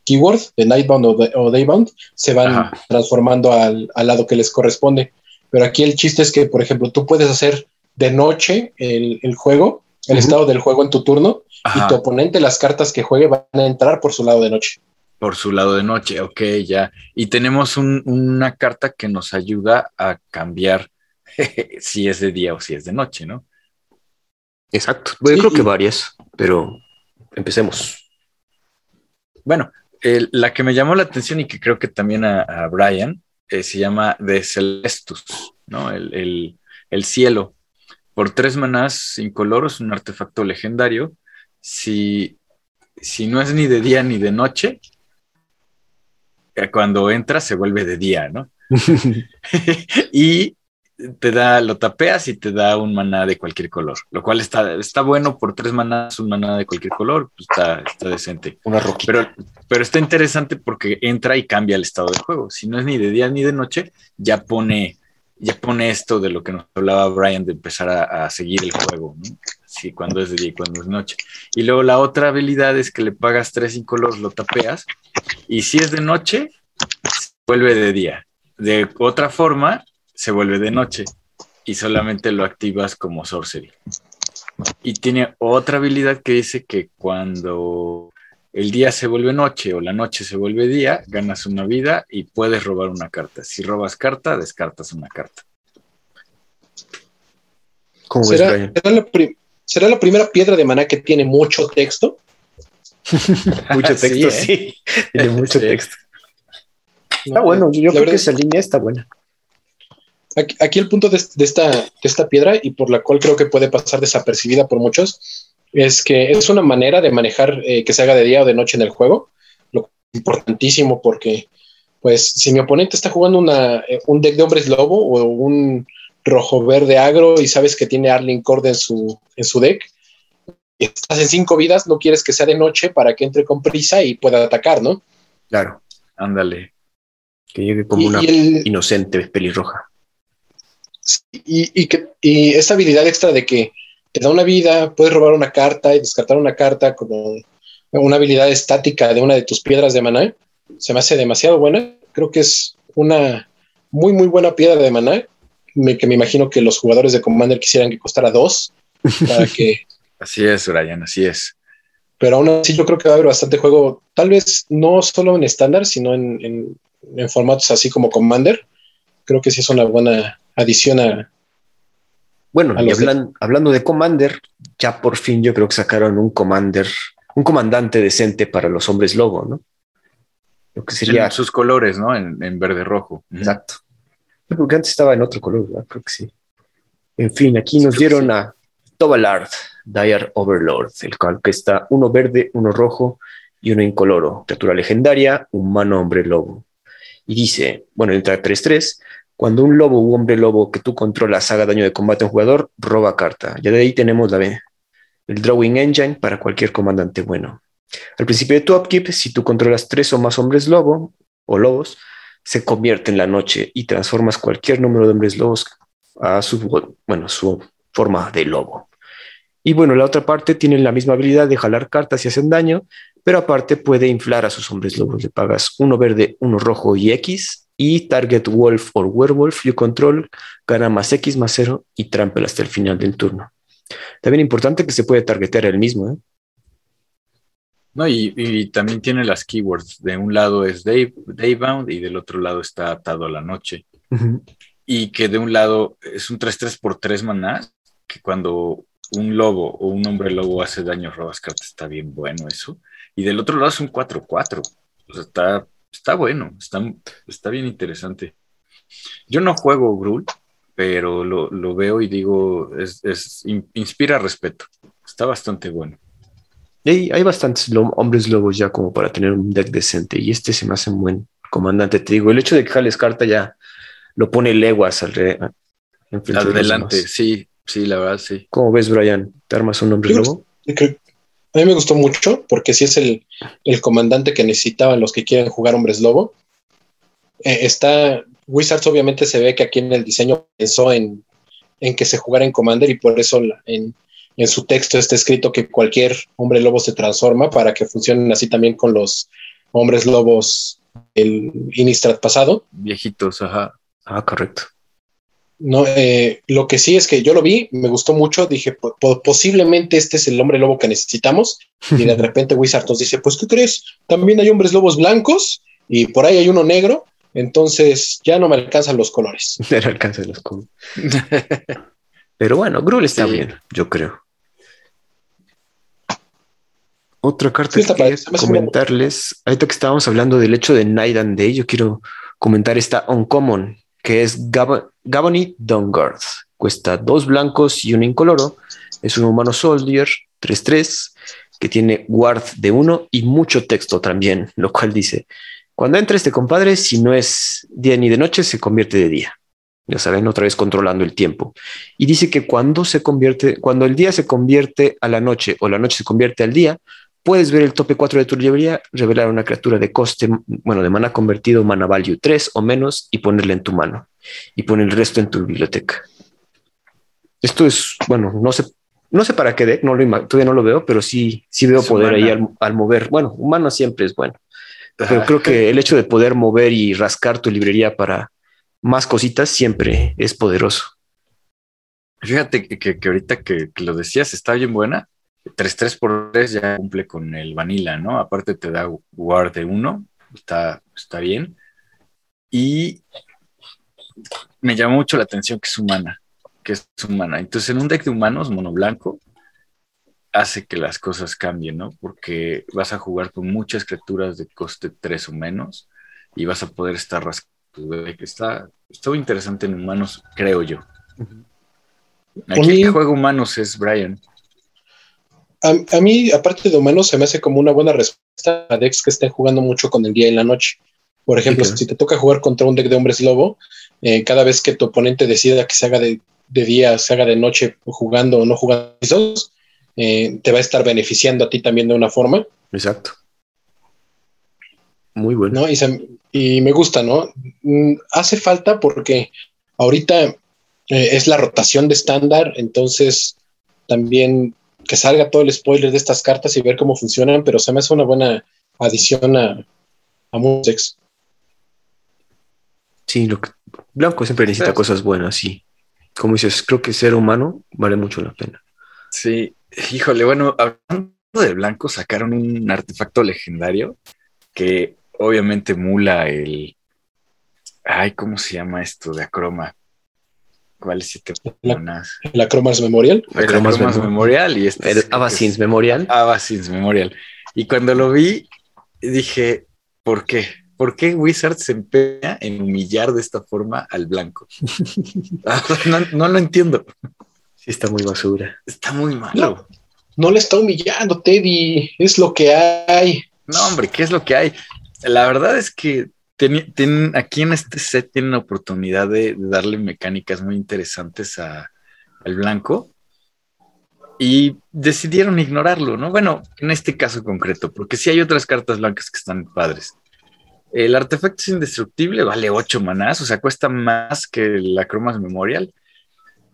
keyword de Nightbound o, Daybound se van transformando al, lado que les corresponde. Pero aquí el chiste es que, por ejemplo, tú puedes hacer de noche el, juego, el estado del juego en tu turno, y tu oponente, las cartas que juegue van a entrar por su lado de noche. Por su lado de noche, ok, ya. Y tenemos una carta que nos ayuda a cambiar [laughs] si es de día o si es de noche, ¿no? Exacto. Yo creo que varias, pero empecemos. Bueno, la que me llamó la atención y que creo que también a, Brian eh, se llama The Celestus, ¿no? El, cielo. Por tres manás incoloros, un artefacto legendario. Si, si no es ni de día ni de noche, eh, cuando entra se vuelve de día, ¿no? [laughs] [laughs] y te da, lo tapeas y te da un maná de cualquier color, lo cual está, está bueno por tres manás, un maná de cualquier color, pues está, está decente. Una roquita. Pero, pero está interesante porque entra y cambia el estado del juego. Si no es ni de día ni de noche, ya pone, ya pone esto de lo que nos hablaba Brian de empezar a, seguir el juego, ¿no? Sí, cuando es de día y cuando es noche. Y luego la otra habilidad es que le pagas tres incolores, lo tapeas, y si es de noche, vuelve de día. De otra forma, se vuelve de noche y solamente lo activas como sorcery. Y tiene otra habilidad que dice que cuando el día se vuelve noche o la noche se vuelve día, ganas una vida y puedes robar una carta. Si robas carta, descartas una carta. ¿Cómo ¿Será, ves, será, la ¿Será, la primera piedra de maná que tiene mucho texto? [laughs] mucho texto, [laughs] sí. ¿eh? Tiene mucho texto. Está bueno, yo creo que esa línea está buena. Aquí, el punto de, esta, de esta piedra y por la cual creo que puede pasar desapercibida por muchos es que es una manera de manejar eh, que se haga de día o de noche en el juego, lo importantísimo porque pues si mi oponente está jugando una, eh, un deck de hombres lobo o un rojo verde agro y sabes que tiene Arling Cord en su, en su deck, y estás en cinco vidas, no quieres que sea de noche para que entre con prisa y pueda atacar, ¿no? Claro, ándale. Que llegue como una inocente pelirroja. Y, que, y esta habilidad extra de que te da una vida, puedes robar una carta y descartar una carta como una habilidad estática de una de tus piedras de maná. Se me hace demasiado buena. Creo que es una muy, muy buena piedra de maná. que me imagino que los jugadores de Commander quisieran que costara dos para que. [laughs] así es, Brian, así es. Pero aún así, yo creo que va a haber bastante juego, tal vez no solo en estándar, sino en, en formatos así como Commander. Creo que sí es una buena adición a, bueno, y hablando de Commander, ya por fin yo creo que sacaron un Commander, un comandante decente para los hombres lobo, ¿no? Lo que sería. sus colores, ¿no? En, verde rojo. Exacto. Porque antes estaba en otro color, ¿verdad? Creo que sí. En fin, aquí nos dieron a Tobalard, Dire Overlord, el cual que está uno verde, uno rojo y uno incoloro. Criatura legendaria, humano hombre lobo. Y dice, bueno, entra 3-3, cuando un lobo u hombre lobo que tú controlas haga daño de combate a un jugador, roba carta. Ya de ahí tenemos la B, el Drawing Engine para cualquier comandante bueno. Al principio de tu upkeep, si tú controlas tres o más hombres lobo o lobos, se convierte en la noche y transformas cualquier número de hombres lobos a su, bueno, su forma de lobo. Y bueno, la otra parte tiene la misma habilidad de jalar cartas y hacen daño, pero aparte puede inflar a sus hombres lobos. Le pagas uno verde, uno rojo y X y Target Wolf o Werewolf You Control gana más X más 0 y trample hasta el final del turno. También importante que se puede targetear el mismo. ¿eh? No, y, también tiene las keywords. De un lado es day, Daybound y del otro lado está atado a la noche. Y que de un lado es un 3-3 por 3 manás, que cuando un lobo o un hombre lobo hace daño, robas cartas, está bien bueno eso. Y del otro lado es un 4-4. O sea, está está bueno, está, está bien interesante. Yo no juego Grul, pero lo, veo y digo, es, inspira respeto. Está bastante bueno. Hay, hay bastantes hombres lobos ya como para tener un deck decente y este se me hace un buen comandante. Te digo, el hecho de que jales carta ya lo pone leguas al Adelante, sí, sí, la verdad, sí. ¿Cómo ves, Brian? ¿Te armas un hombre lobo? A mí me gustó mucho porque si es el, comandante que necesitaban los que quieren jugar hombres lobo. Eh, está Wizards obviamente se ve que aquí en el diseño pensó en, que se jugara en Commander y por eso en, su texto está escrito que cualquier hombre lobo se transforma para que funcionen así también con los hombres lobos el Innistrad pasado. Viejitos, ajá. Ah, correcto. No, eh, lo que sí es que yo lo vi, me gustó mucho, dije, posiblemente este es el hombre lobo que necesitamos, y de [laughs] repente Wizard nos dice, pues, ¿qué crees? También hay hombres lobos blancos, y por ahí hay uno negro, entonces ya no me alcanzan los colores. [laughs] No me alcanzan los colores. Pero bueno, Grul está bien, yo creo. Otra carta que quería comentarles, ahorita que estábamos hablando del hecho de Night and Day, yo quiero comentar esta Uncommon, que es Gab Gabony Dungard. Cuesta dos blancos y un incoloro. Es un humano soldier 3-3 que tiene guard de uno y mucho texto también, [laughs] lo cual dice, cuando entra este compadre, si no es día ni de noche, se convierte de día. Ya saben, otra vez controlando el tiempo. Y dice que cuando se convierte, cuando el día se convierte a la noche o la noche se convierte al día, Puedes ver el tope 4 de tu librería, revelar una criatura de coste, bueno, de mana convertido, mana value 3 o menos y ponerla en tu mano y poner el resto en tu biblioteca. Esto es, bueno, no sé, no sé para qué deck, no lo, todavía no lo veo, pero sí, sí veo poder ahí al, mover. Bueno, humano siempre es bueno, pero creo que el hecho de poder mover y rascar tu librería para más cositas siempre es poderoso. Fíjate que, ahorita que, que, lo decías está bien buena 3-3 por 3 ya cumple con el vanilla, ¿no? Aparte te da guard de 1, está, está bien. Y me llamó mucho la atención que es humana, que es humana. Entonces, en un deck de humanos, mono blanco, hace que las cosas cambien, ¿no? Porque vas a jugar con muchas criaturas de coste 3 o menos y vas a poder estar rascando. Está, está muy interesante en humanos, creo yo. Aquí el juego humanos es Brian. A, mí, aparte de humanos, se me hace como una buena respuesta a decks que estén jugando mucho con el día y la noche. Por ejemplo, si te toca jugar contra un deck de hombres lobo, eh, cada vez que tu oponente decida que se haga de, día, se haga de noche jugando o no jugando, eh, te va a estar beneficiando a ti también de una forma. Exacto. Muy bueno. Y, me gusta, ¿no? Mm, hace falta porque ahorita eh, es la rotación de estándar, entonces también que salga todo el spoiler de estas cartas y ver cómo funcionan, pero se me hace una buena adición a, a Musex. Sí, lo que, Blanco siempre necesita cosas buenas, sí. Como dices, creo que ser humano vale mucho la pena. Sí, híjole, bueno, hablando de Blanco, sacaron un artefacto legendario que obviamente mula el. Ay, ¿cómo se llama esto de Acroma? ¿Cuál es la, ¿El Acromas Memorial? El Acromas, Memorial y este. El Abasins Memorial. Abasins Memorial. Y cuando lo vi, dije, ¿por qué? ¿Por qué Wizard se empeña en humillar de esta forma al blanco? [laughs] Ah, no, lo entiendo. Sí, está muy basura. Está muy malo. No, le está humillando, Teddy. Es lo que hay. No, hombre, ¿qué es lo que hay? La verdad es que aquí en este set tienen la oportunidad de, darle mecánicas muy interesantes al blanco y decidieron ignorarlo, ¿no? Bueno, en este caso concreto, porque sí hay otras cartas blancas que están padres. El artefacto es indestructible, vale 8 manás, o sea, cuesta más que la Cromas Memorial.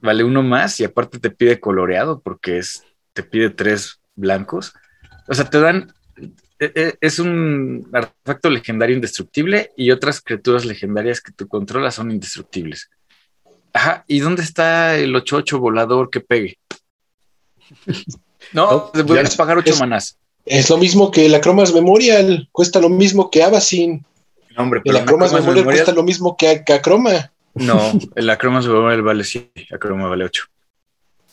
Vale uno más y aparte te pide coloreado porque es, te pide tres blancos. O sea, te dan. E, e, es un artefacto legendario indestructible y otras criaturas legendarias que tú controlas son indestructibles. Ajá, ¿y dónde está el 8-8 volador que pegue? [laughs] No, puedes pagar 8 manás. Es lo mismo que la Cromas Memorial, cuesta lo mismo que Abasin. No, hombre, pero la Cromas Memorial, cuesta lo mismo que, Acroma. No, el Acromas Memorial vale 7, Acroma vale 8.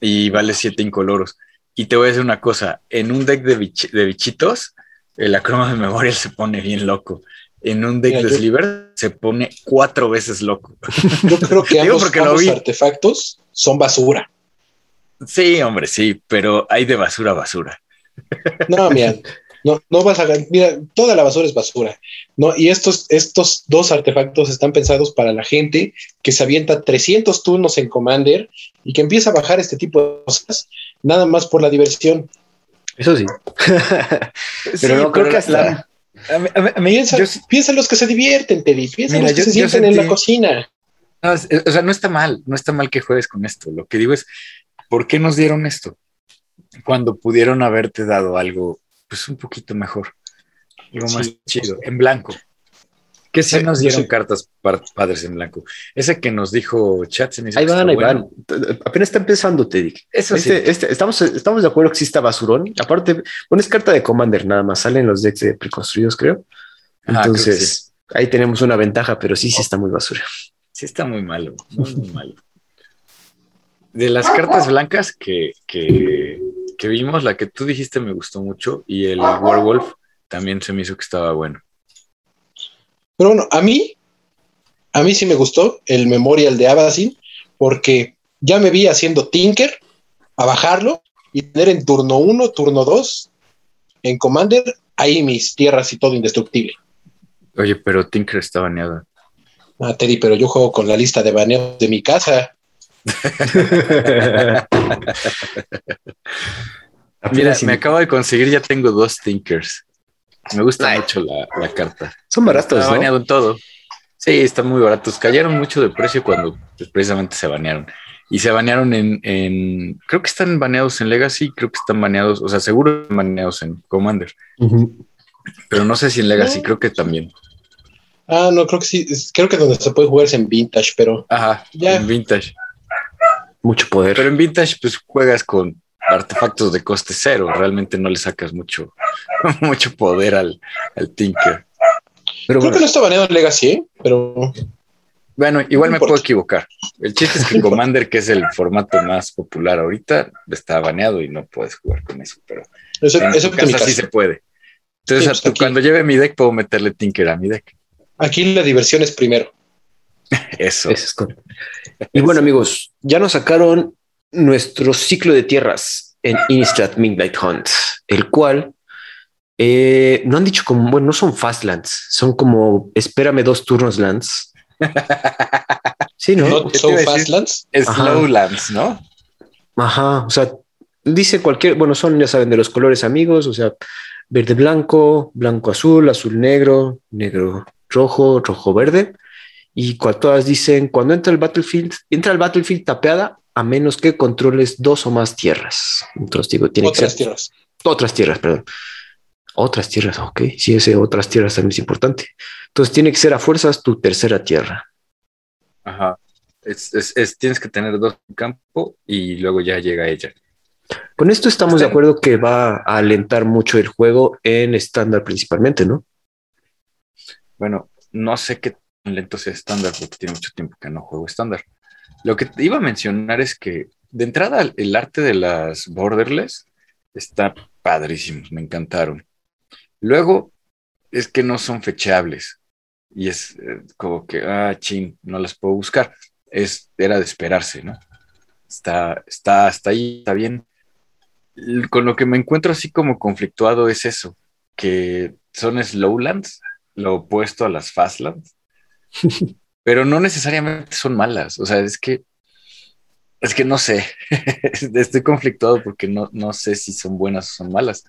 Y vale 7 incoloros. Y te voy a decir una cosa, en un deck de, bichitos, el Acromas Memorial se pone bien loco. En un deck de Sliver se pone cuatro veces loco. Yo creo que [laughs] ambos, ambos artefactos son basura. Sí, hombre, sí, pero hay de basura a basura. No, mira, no, no vas a mira, toda la basura es basura, ¿no? Y estos, estos dos artefactos están pensados para la gente que se avienta 300 turnos en Commander y que empieza a bajar este tipo de cosas, nada más por la diversión. Eso sí. [laughs] pero no creo que hasta... piensa, los que se divierten, Teddy, piensa los que se sienten en la cocina. o sea, no está mal, no está mal que juegues con esto. Lo que digo es, ¿por qué nos dieron esto? Cuando pudieron haberte dado algo, pues un poquito mejor, algo más chido, en blanco. ¿Qué sí nos dieron cartas padres en blanco? Ese que nos dijo Chat. ahí van, ahí van. Apenas está empezando, Teddy. Eso este, este, estamos, estamos de acuerdo que sí está basurón. Aparte, pones carta de Commander nada más. Salen los decks de preconstruidos, creo. Entonces, ahí tenemos una ventaja, pero sí, sí está muy basura. Sí está muy malo, muy, muy malo. De las cartas [laughs] blancas que, que que vimos, la que tú dijiste me gustó mucho y el Werewolf también se me hizo que estaba bueno. Pero bueno, a mí, a mí sí me gustó el Memorial de Abasin porque ya me vi haciendo Tinker a bajarlo y tener en turno 1, turno 2 en Commander ahí mis tierras y todo indestructible. Oye, pero Tinker está baneado. Ah, Teddy, pero yo juego con la lista de baneos de mi casa. [laughs] Mira, me acabo de conseguir, ya tengo dos Thinkers. Me gusta mucho la, carta. Son baratos, Está baneado en todo. Sí, están muy baratos. Cayeron mucho de precio cuando pues, precisamente se banearon. Y se banearon en, Creo que están baneados en Legacy, creo que están baneados, o sea, seguro están baneados en Commander. Pero no sé si en Legacy, creo que también. Ah, no, creo que sí. Creo que donde se puede jugar es en Vintage, pero. Ajá, en Vintage. Mucho poder. Pero en Vintage, pues juegas con artefactos de coste cero. Realmente no le sacas mucho, [laughs] mucho poder al, al Tinker. Pero Creo que no está baneado en Legacy, ¿eh? pero. Bueno, igual me puedo equivocar. El chiste es que [laughs] Commander, que es el formato más popular ahorita, está baneado y no puedes jugar con eso, pero eso, en eso casa sí se puede. Entonces, Sí, pues, cuando lleve mi deck, puedo meterle Tinker a mi deck. Aquí la diversión es primero. [laughs] Eso. Eso es. Y bueno, amigos, ya nos sacaron nuestro ciclo de tierras en Innistrad Midnight Hunt, el cual eh, no han dicho como, bueno, no son fastlands, son como espérame dos turnos lands. [laughs] Sí, ¿no? Not ¿Qué so te iba a decir? Fastlands. Slowlands, ¿no? Ajá, o sea, dice cualquier, bueno, son, ya saben, de los colores amigos, o sea, verde blanco, blanco azul, azul negro, negro rojo, rojo verde. Y cua- todas dicen, cuando entra el battlefield, entra al battlefield tapeada a menos que controles dos o más tierras. Entonces digo, tiene que Otras ser tierras. otras tierras, perdón. Otras tierras, ok. Sí, ese otras tierras también es importante. Entonces tiene que ser a fuerzas tu tercera tierra. Ajá. Es, es- es- tienes que tener dos en campo y luego ya llega ella. Con esto estamos de acuerdo que va a alentar mucho el juego en estándar principalmente, ¿no? Bueno, no sé qué tan lento sea estándar porque tiene mucho tiempo que no juego estándar. Lo que te iba a mencionar es que de entrada el- arte de las borderless está padrísimo, me encantaron. Luego es que no son fechables y es eh, como que, ah, chin, no las puedo buscar. Es, era de esperarse, ¿no? Está, está, hasta ahí, está bien. Con lo que me encuentro así como conflictuado es eso, que son slowlands, lo opuesto a las fastlands, [laughs] pero no necesariamente son malas. O sea, es que, es que no sé, [laughs] estoy conflictuado porque no, no sé si son buenas o son malas.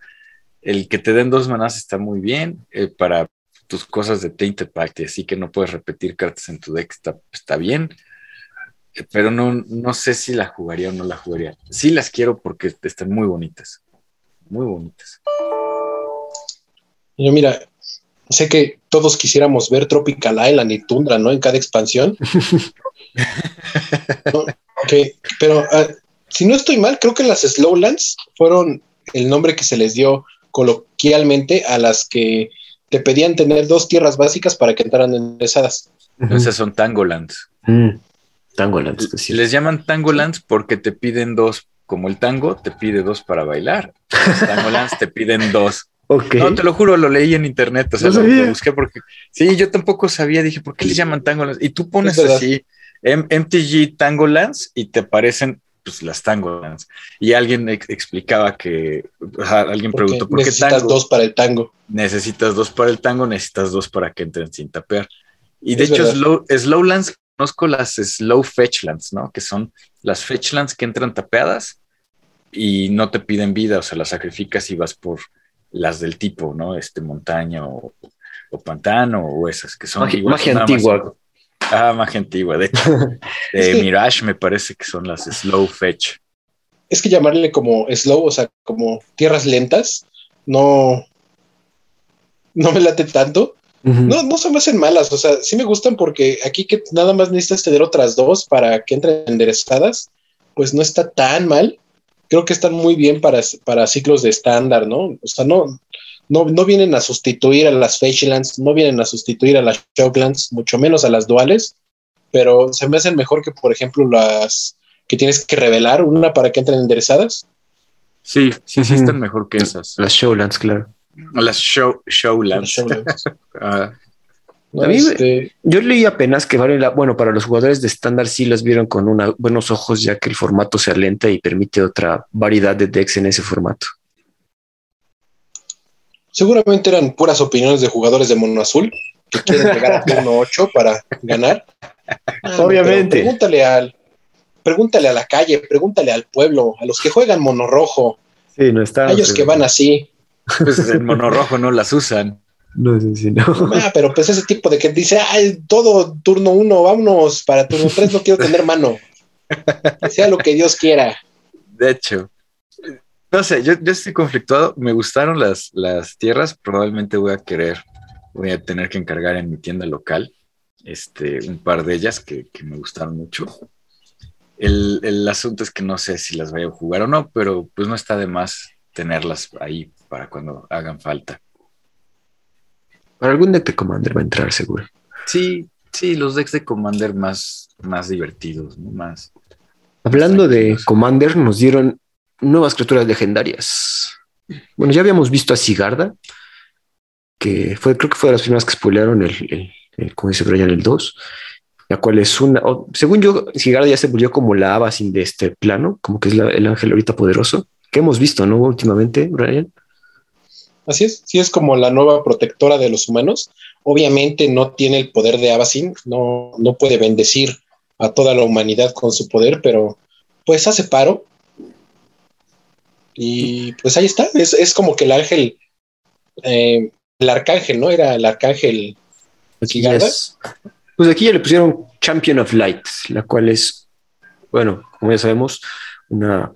El que te den dos manás está muy bien eh, para tus cosas de Tainted Pact así que no puedes repetir cartas en tu deck, está, está bien. Eh, Pero no, no sé si la jugaría o no la jugaría. Sí las quiero porque están muy bonitas. Muy bonitas. Yo, mira, sé que todos quisiéramos ver Tropical Island y Tundra, ¿no? En cada expansión. [laughs] Pero ah, si no estoy mal, creo que las Slowlands fueron el nombre que se les dio coloquialmente a las que te pedían tener dos tierras básicas para que entraran enderezadas. Esas son Tangolands. Mm. Tangolands, que sí. Les llaman Tangolands porque te piden dos, como el tango te pide dos para bailar. Los Tangolands te piden dos. No, te lo juro, lo leí en internet, o sea, No lo, busqué porque sí, yo tampoco sabía, dije, ¿por qué les llaman Tangolands? Y tú pones así M- MTG Tangolands y te aparecen pues las Tangolands. Y alguien ex- explicaba que, o sea, alguien Porque preguntó, ¿por qué necesitas tango? dos para el tango. necesitas dos para el tango, necesitas dos para que entren sin tapear. Y de Es hecho, slow, Slowlands, conozco las Slow Fetchlands, ¿no? Que son las Fetchlands que entran tapeadas y no te piden vida, o sea, las sacrificas y vas por las del tipo, ¿no? Este montaña o, o pantano o esas que son Magia- igual, magia nada más antigua. Ah, magia antigua. De [laughs] de Mirage me parece que son las Slow Fetch. Es que llamarle como slow, o sea, como tierras lentas, no, no me late tanto. No, no se me hacen malas, o sea, sí me gustan porque aquí que nada más necesitas tener otras dos para que entren enderezadas, pues no está tan mal. Creo que están muy bien para, para ciclos de estándar, ¿no? O sea, no, no, no vienen a sustituir a las Fetchlands, no vienen a sustituir a las Shocklands, mucho menos a las duales, pero se me hacen mejor que, por ejemplo, las que tienes que revelar, una para que entren enderezadas. Sí, sí, sí están mejor que esas. Las Showlands, claro. Las show, las Showlands. [laughs] Ah, ¿no? A mí me- Este, Yo leí apenas que vale la, bueno, para los jugadores de estándar sí las vieron con una, buenos ojos, ya que el formato se alenta y permite otra variedad de decks en ese formato. Seguramente eran puras opiniones de jugadores de Mono Azul que quieren llegar a [laughs] turno 8 para ganar. Ah, Obviamente. pero Pregúntale al, pregúntale a la calle, pregúntale al pueblo, a los que juegan Mono Rojo, Sí, no está. a ellos que van así. pues en mono rojo no las usan. No sé si no. Ah, pero pues ese tipo de que dice, ay, todo turno 1, vámonos, para turno 3 no quiero tener mano. Que sea lo que Dios quiera. De hecho, no sé, yo, yo estoy conflictuado. Me gustaron las, las tierras. Probablemente voy a querer, voy a tener que encargar en mi tienda local este, un par de ellas que, que me gustaron mucho. El, el asunto es que no sé si las vaya a jugar o no, pero pues no está de más tenerlas ahí para cuando hagan falta. Para algún deck de Commander va a entrar seguro. Sí, sí, los decks de Commander más, más divertidos, ¿no? más. Hablando de. Commander, nos dieron nuevas criaturas legendarias. Bueno, ya habíamos visto a Sigarda, que fue, creo que fue de las primeras que spoilearon el, el, el como dice Brian, el 2, la cual es una, según yo, Sigarda ya se volvió como la Abasin de este plano, como que es la- el ángel ahorita poderoso, que hemos visto, ¿no? Últimamente, Brian. Así es, sí es como la nueva protectora de los humanos. Obviamente no tiene el poder de Abacin, no, no puede bendecir a toda la humanidad con su poder, pero pues hace paro. Y pues ahí está, es, es como que el ángel, eh, el arcángel, ¿no? Era el arcángel Aquí Sigarda. es- pues aquí ya le pusieron Champion of Light, la cual es, bueno, como ya sabemos, una,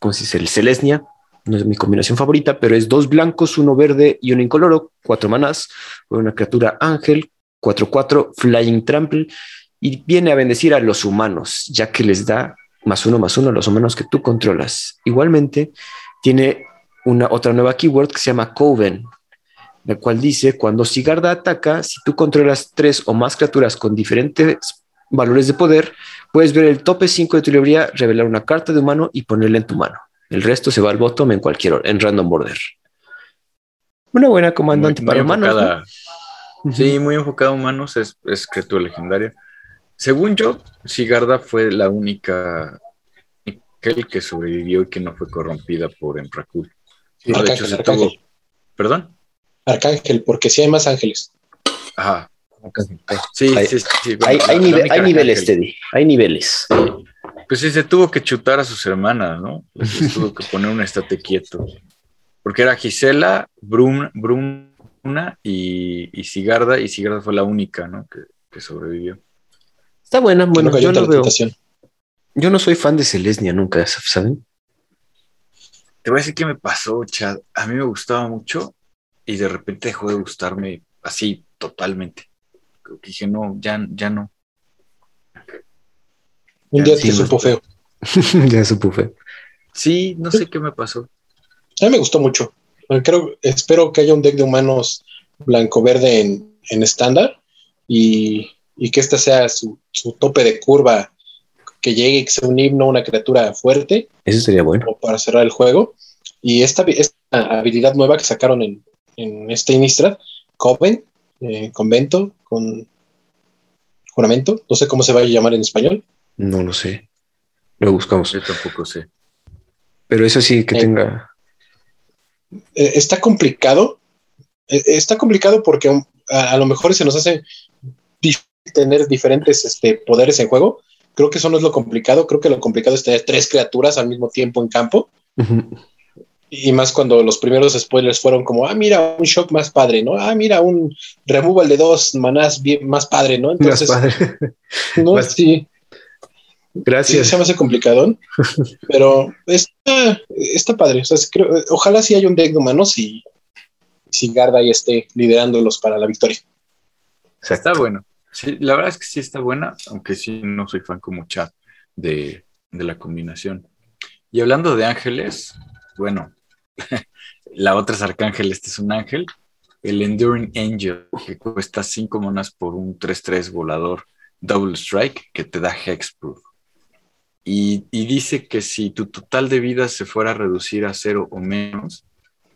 ¿cómo se dice? El Celestia, no es mi combinación favorita, pero es dos blancos, uno verde y uno incoloro, cuatro manás, una criatura ángel, 4-4, Flying Trample, y viene a bendecir a los humanos, ya que les da más uno más uno a los humanos que tú controlas. Igualmente, tiene una otra nueva keyword que se llama Coven, la cual dice, cuando Sigarda ataca, si tú controlas tres o más criaturas con diferentes valores de poder, puedes ver el tope 5 de tu librería, revelar una carta de humano y ponerla en tu mano. El resto se va al bottom en cualquier hora, en random border. Una buena comandante Muy- para muy humanos. ¿no? enfocada- Sí, muy enfocado a humanos, es, es criatura legendaria. Según yo, Sigarda fue la única aquel que sobrevivió y que no fue corrompida por Emrakul. Sí, No, de arcángel, hecho, se tuvo- ¿Perdón? Arcángel, porque sí hay más ángeles. Ajá. Sí, Hay- sí, sí. Hay, bueno, hay la- la nive- única hay niveles. Teddy. Hay niveles. Pues sí, se tuvo que chutar a sus hermanas, ¿no? Les [laughs] tuvo que poner un estate quieto. Porque era Gisela, Brum, Bruna y, y Sigarda, y Sigarda fue la única, ¿no? Que, que sobrevivió. Está buena. Bueno, no yo veo. tentación. Yo no soy fan de Celestia nunca, ¿saben? Te voy a decir qué me pasó, Chad. A mí me gustaba mucho y de repente dejó de gustarme así totalmente. Creo que dije, no, ya, ya no. Un día Sí, te [laughs] supo feo. ya supo fe. Sí, no sé qué me pasó. A mí me gustó mucho. Creo, espero que haya un deck de humanos blanco-verde en, en estándar y, y que este sea su, su tope de curva, que llegue, que sea un himno, una criatura fuerte Eso sería bueno. o para cerrar el juego. Y esta, esta habilidad nueva que sacaron en, en este Innistrad, Coven, eh, convento, con juramento, no sé cómo se va a llamar en español. No lo sé. Lo buscamos. Yo tampoco sé. Pero eso sí que Eh, tenga. Eh, está complicado. Eh, está complicado porque um, a, a lo mejor se nos hace difícil tener diferentes este, poderes en juego. Creo que eso no es lo complicado. Creo que lo complicado es tener tres criaturas al mismo tiempo en campo. Y más cuando los primeros spoilers fueron como, ah, mira, un shock más padre, ¿no? Ah, mira, un removal de dos manás bien, más padre, ¿no? Más Entonces, padre. no, [laughs] más- sí, sí, Gracias. se me hace complicado, [laughs] pero está, está padre. O sea, creo- ojalá sí haya un deck de humanos y si Garda ahí esté liderándolos para la victoria. Está bueno. Sí, la verdad es que sí está buena, aunque sí no soy fan como Chad de, de la combinación. Y hablando de ángeles, bueno, [laughs] la otra es arcángel, este es un ángel. El Enduring Angel, que cuesta 5 monas por un 3-3 volador Double Strike, que te da Hexproof. Y, y dice que si tu total de vida se fuera a reducir a cero o menos,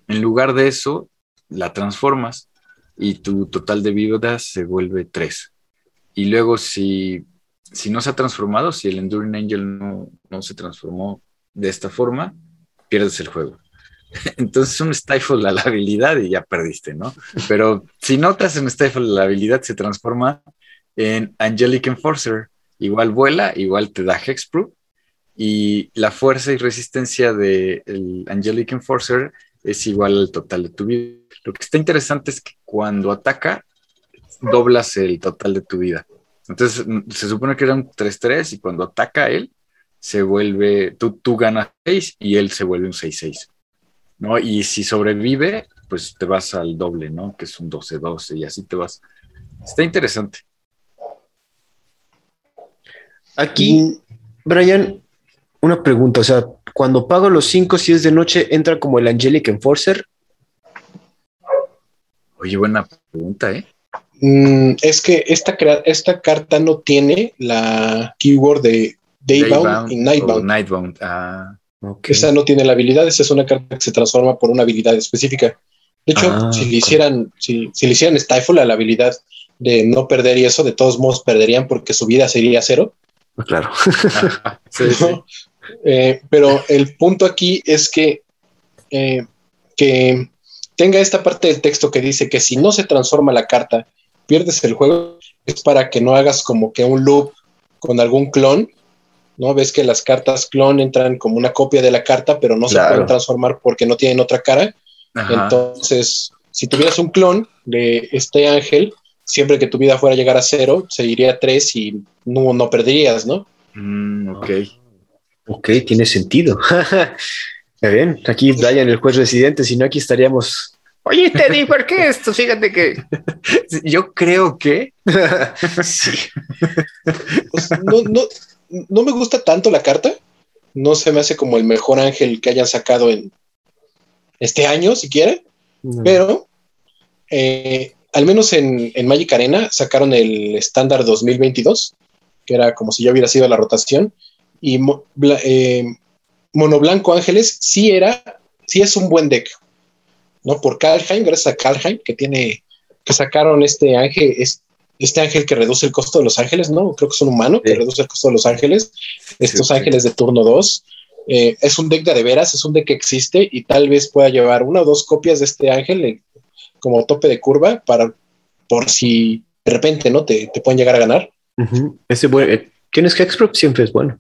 en lugar de eso, la transformas y tu total de vida se vuelve 3. Y luego si, si no se ha transformado, si el Enduring Angel no, no se transformó de esta forma, pierdes el juego. [laughs] Entonces un stifle a la habilidad y ya perdiste, ¿no? Pero si no te hace un stifle a la habilidad, se transforma en Angelic Enforcer. Igual vuela, igual te da Hexproof. Y la fuerza y resistencia del Angelic Enforcer es igual al total de tu vida. Lo que está interesante es que cuando ataca, doblas el total de tu vida. Entonces, mm, se supone que era un 3-3 y cuando ataca él, se vuelve, tú, tú ganas 6 y él se vuelve un 6-6. ¿no? Y si sobrevive, pues te vas al doble, ¿no? Que es un 12-12 y así te vas. Está interesante. Aquí Brian, una pregunta, o sea, cuando pago los 5 si es de noche, ¿entra como el Angelic Enforcer? Oye, buena pregunta, ¿eh? Mm, es que esta, esta carta no tiene la keyword de Daybound y Nightbound. Nightbound. Ah. Esa no tiene la habilidad, esa es una carta que se transforma por una habilidad específica. De hecho, Ah, si le hicieran, si, si le hicieran Stifle a la habilidad de no perder y eso, de todos modos perderían porque su vida sería cero. Ah, Claro. [laughs] sí, sí. Eh, pero el punto aquí es que, eh, que tenga esta parte del texto que dice que si no se transforma la carta, pierdes el juego, es para que no hagas como que un loop con algún clon, ¿no? Ves que las cartas clon entran como una copia de la carta, pero no Claro. se pueden transformar porque no tienen otra cara. Ajá. Entonces, si tuvieras un clon de este ángel, siempre que tu vida fuera a llegar a cero, se iría a tres y no, no perderías, ¿no? Mm, ok. Ok, tiene sentido. [laughs] Bien, aquí Brian, el juez residente, si no aquí estaríamos. Oye, Teddy, ¿por qué esto? Fíjate que. [laughs] Yo creo que. [laughs] sí. Pues, no, no, no me gusta tanto la carta. No se me hace como el mejor ángel que hayan sacado en este año, siquiera. Pero eh, al menos en, en Magic Arena sacaron el estándar 2022, que era como si ya hubiera sido la rotación. Y Mo- Bla- eh, Mono Blanco Ángeles sí era, sí es un buen deck. ¿no? Por Kalheim, gracias a Kalheim, que tiene, que sacaron este ángel, es- este ángel que reduce el costo de los ángeles, ¿no? Creo que es un humano que reduce el costo de los ángeles. Estos Sí, sí. ángeles de turno 2. Eh, es un deck de, de veras, es un deck que existe y tal vez pueda llevar una o dos copias de este ángel eh, como tope de curva para por si de repente no te, te pueden llegar a ganar. Ese buen, eh, Tienes Hexproof, siempre es bueno.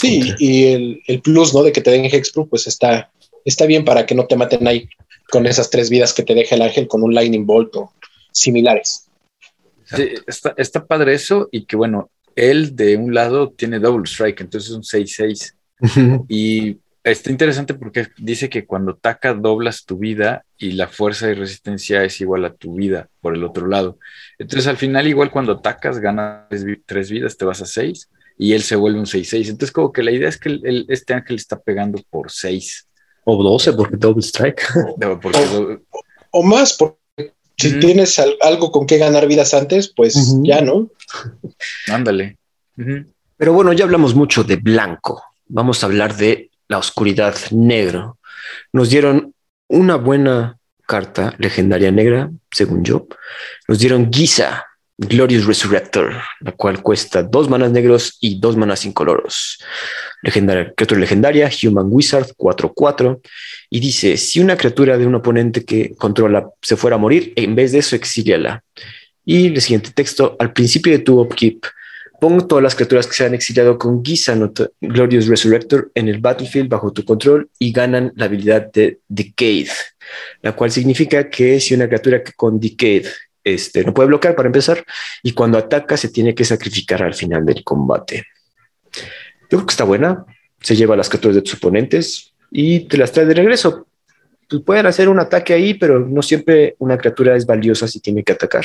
Sí, y el, el plus ¿no? de que te den Hexproof, pues está, está bien para que no te maten ahí con esas tres vidas que te deja el ángel con un Lightning Bolt o similares. Sí, está, está padre eso y que bueno, él de un lado tiene double strike, entonces es un 6-6 Ujú. y está interesante porque dice que cuando ataca doblas tu vida y la fuerza y resistencia es igual a tu vida por el otro lado. Entonces al final igual cuando atacas ganas tres vidas, te vas a 6 y él se vuelve un 6-6. Entonces como que la idea es que el- el- este ángel está pegando por 6. O 12, porque Double Strike. Porque do- O más, porque si tienes al- algo con que ganar vidas antes, pues ya, ¿no? ándale. Pero bueno, ya hablamos mucho de blanco. Vamos a hablar de la oscuridad negro. Nos dieron una buena carta legendaria negra, según yo. Nos dieron Giza, Glorious Resurrector, la cual cuesta dos manas negros y dos manas incoloros. Legendaria, criatura legendaria, Human Wizard 4-4. Y dice: si una criatura de un oponente que controla se fuera a morir, en vez de eso, exíliala. Y el siguiente texto: al principio de tu upkeep, Pon todas las criaturas que se han exiliado con Giza Not- Glorious Resurrector en el battlefield bajo tu control y ganan la habilidad de Decayed, la cual significa que si una criatura que con Decayed este, no puede bloquear para empezar y cuando ataca se tiene que sacrificar al final del combate. Yo creo que está buena, se lleva las criaturas de tus oponentes y te las trae de regreso. Pues pueden hacer un ataque ahí, pero no siempre una criatura es valiosa si tiene que atacar.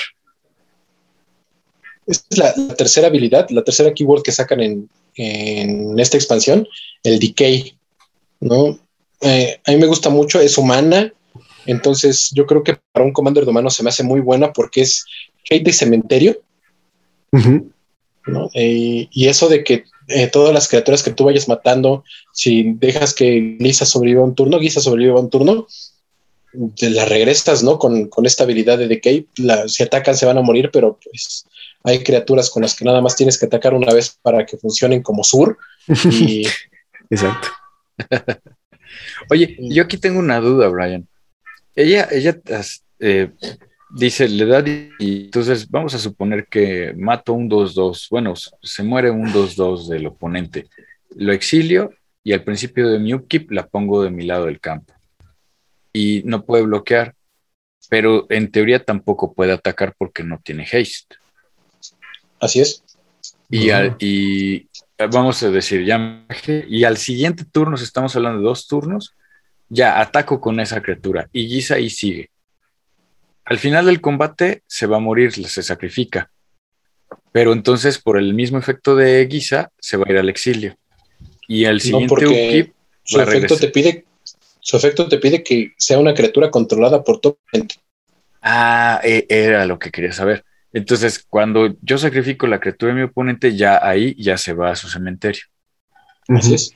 Es la, la tercera habilidad, la tercera keyword que sacan en, en esta expansión, el Decay, ¿no? Eh, a mí me gusta mucho, es humana, entonces yo creo que para un commander de humanos se me hace muy buena porque es hate de cementerio. ¿no? Eh, y eso de que eh, todas las criaturas que tú vayas matando, si dejas que Lisa sobreviva un turno, Lisa sobreviva un turno, te la regresas, ¿no? Con, con esta habilidad de Decay, la- si atacan se van a morir, pero pues hay criaturas con las que nada más tienes que atacar una vez para que funcionen como sur [laughs] y Exacto. [laughs] Oye, Mm. yo aquí tengo una duda, Brian. Ella, ella eh, dice, le da y entonces vamos a suponer que mato un 2-2. Bueno, se muere un 2-2 del oponente. Lo exilio y al principio de mi upkeep la pongo de mi lado del campo. Y no puede bloquear, pero en teoría tampoco puede atacar porque no tiene haste. así es. Y, al- y eh, vamos a decir, ya y al siguiente turno, si estamos hablando de dos turnos, ya ataco con esa criatura y Giza ahí sigue. Al final del combate se va a morir, se sacrifica. Pero entonces, por el mismo efecto de Giza, se va a ir al exilio. Y el No, siguiente porque Upkeep su efecto te pide, su efecto te pide que sea una criatura controlada por tu oponente. Ah, e- era lo que quería saber. Entonces, cuando yo sacrifico la criatura de mi oponente, ya ahí ya se va a su cementerio. Así es.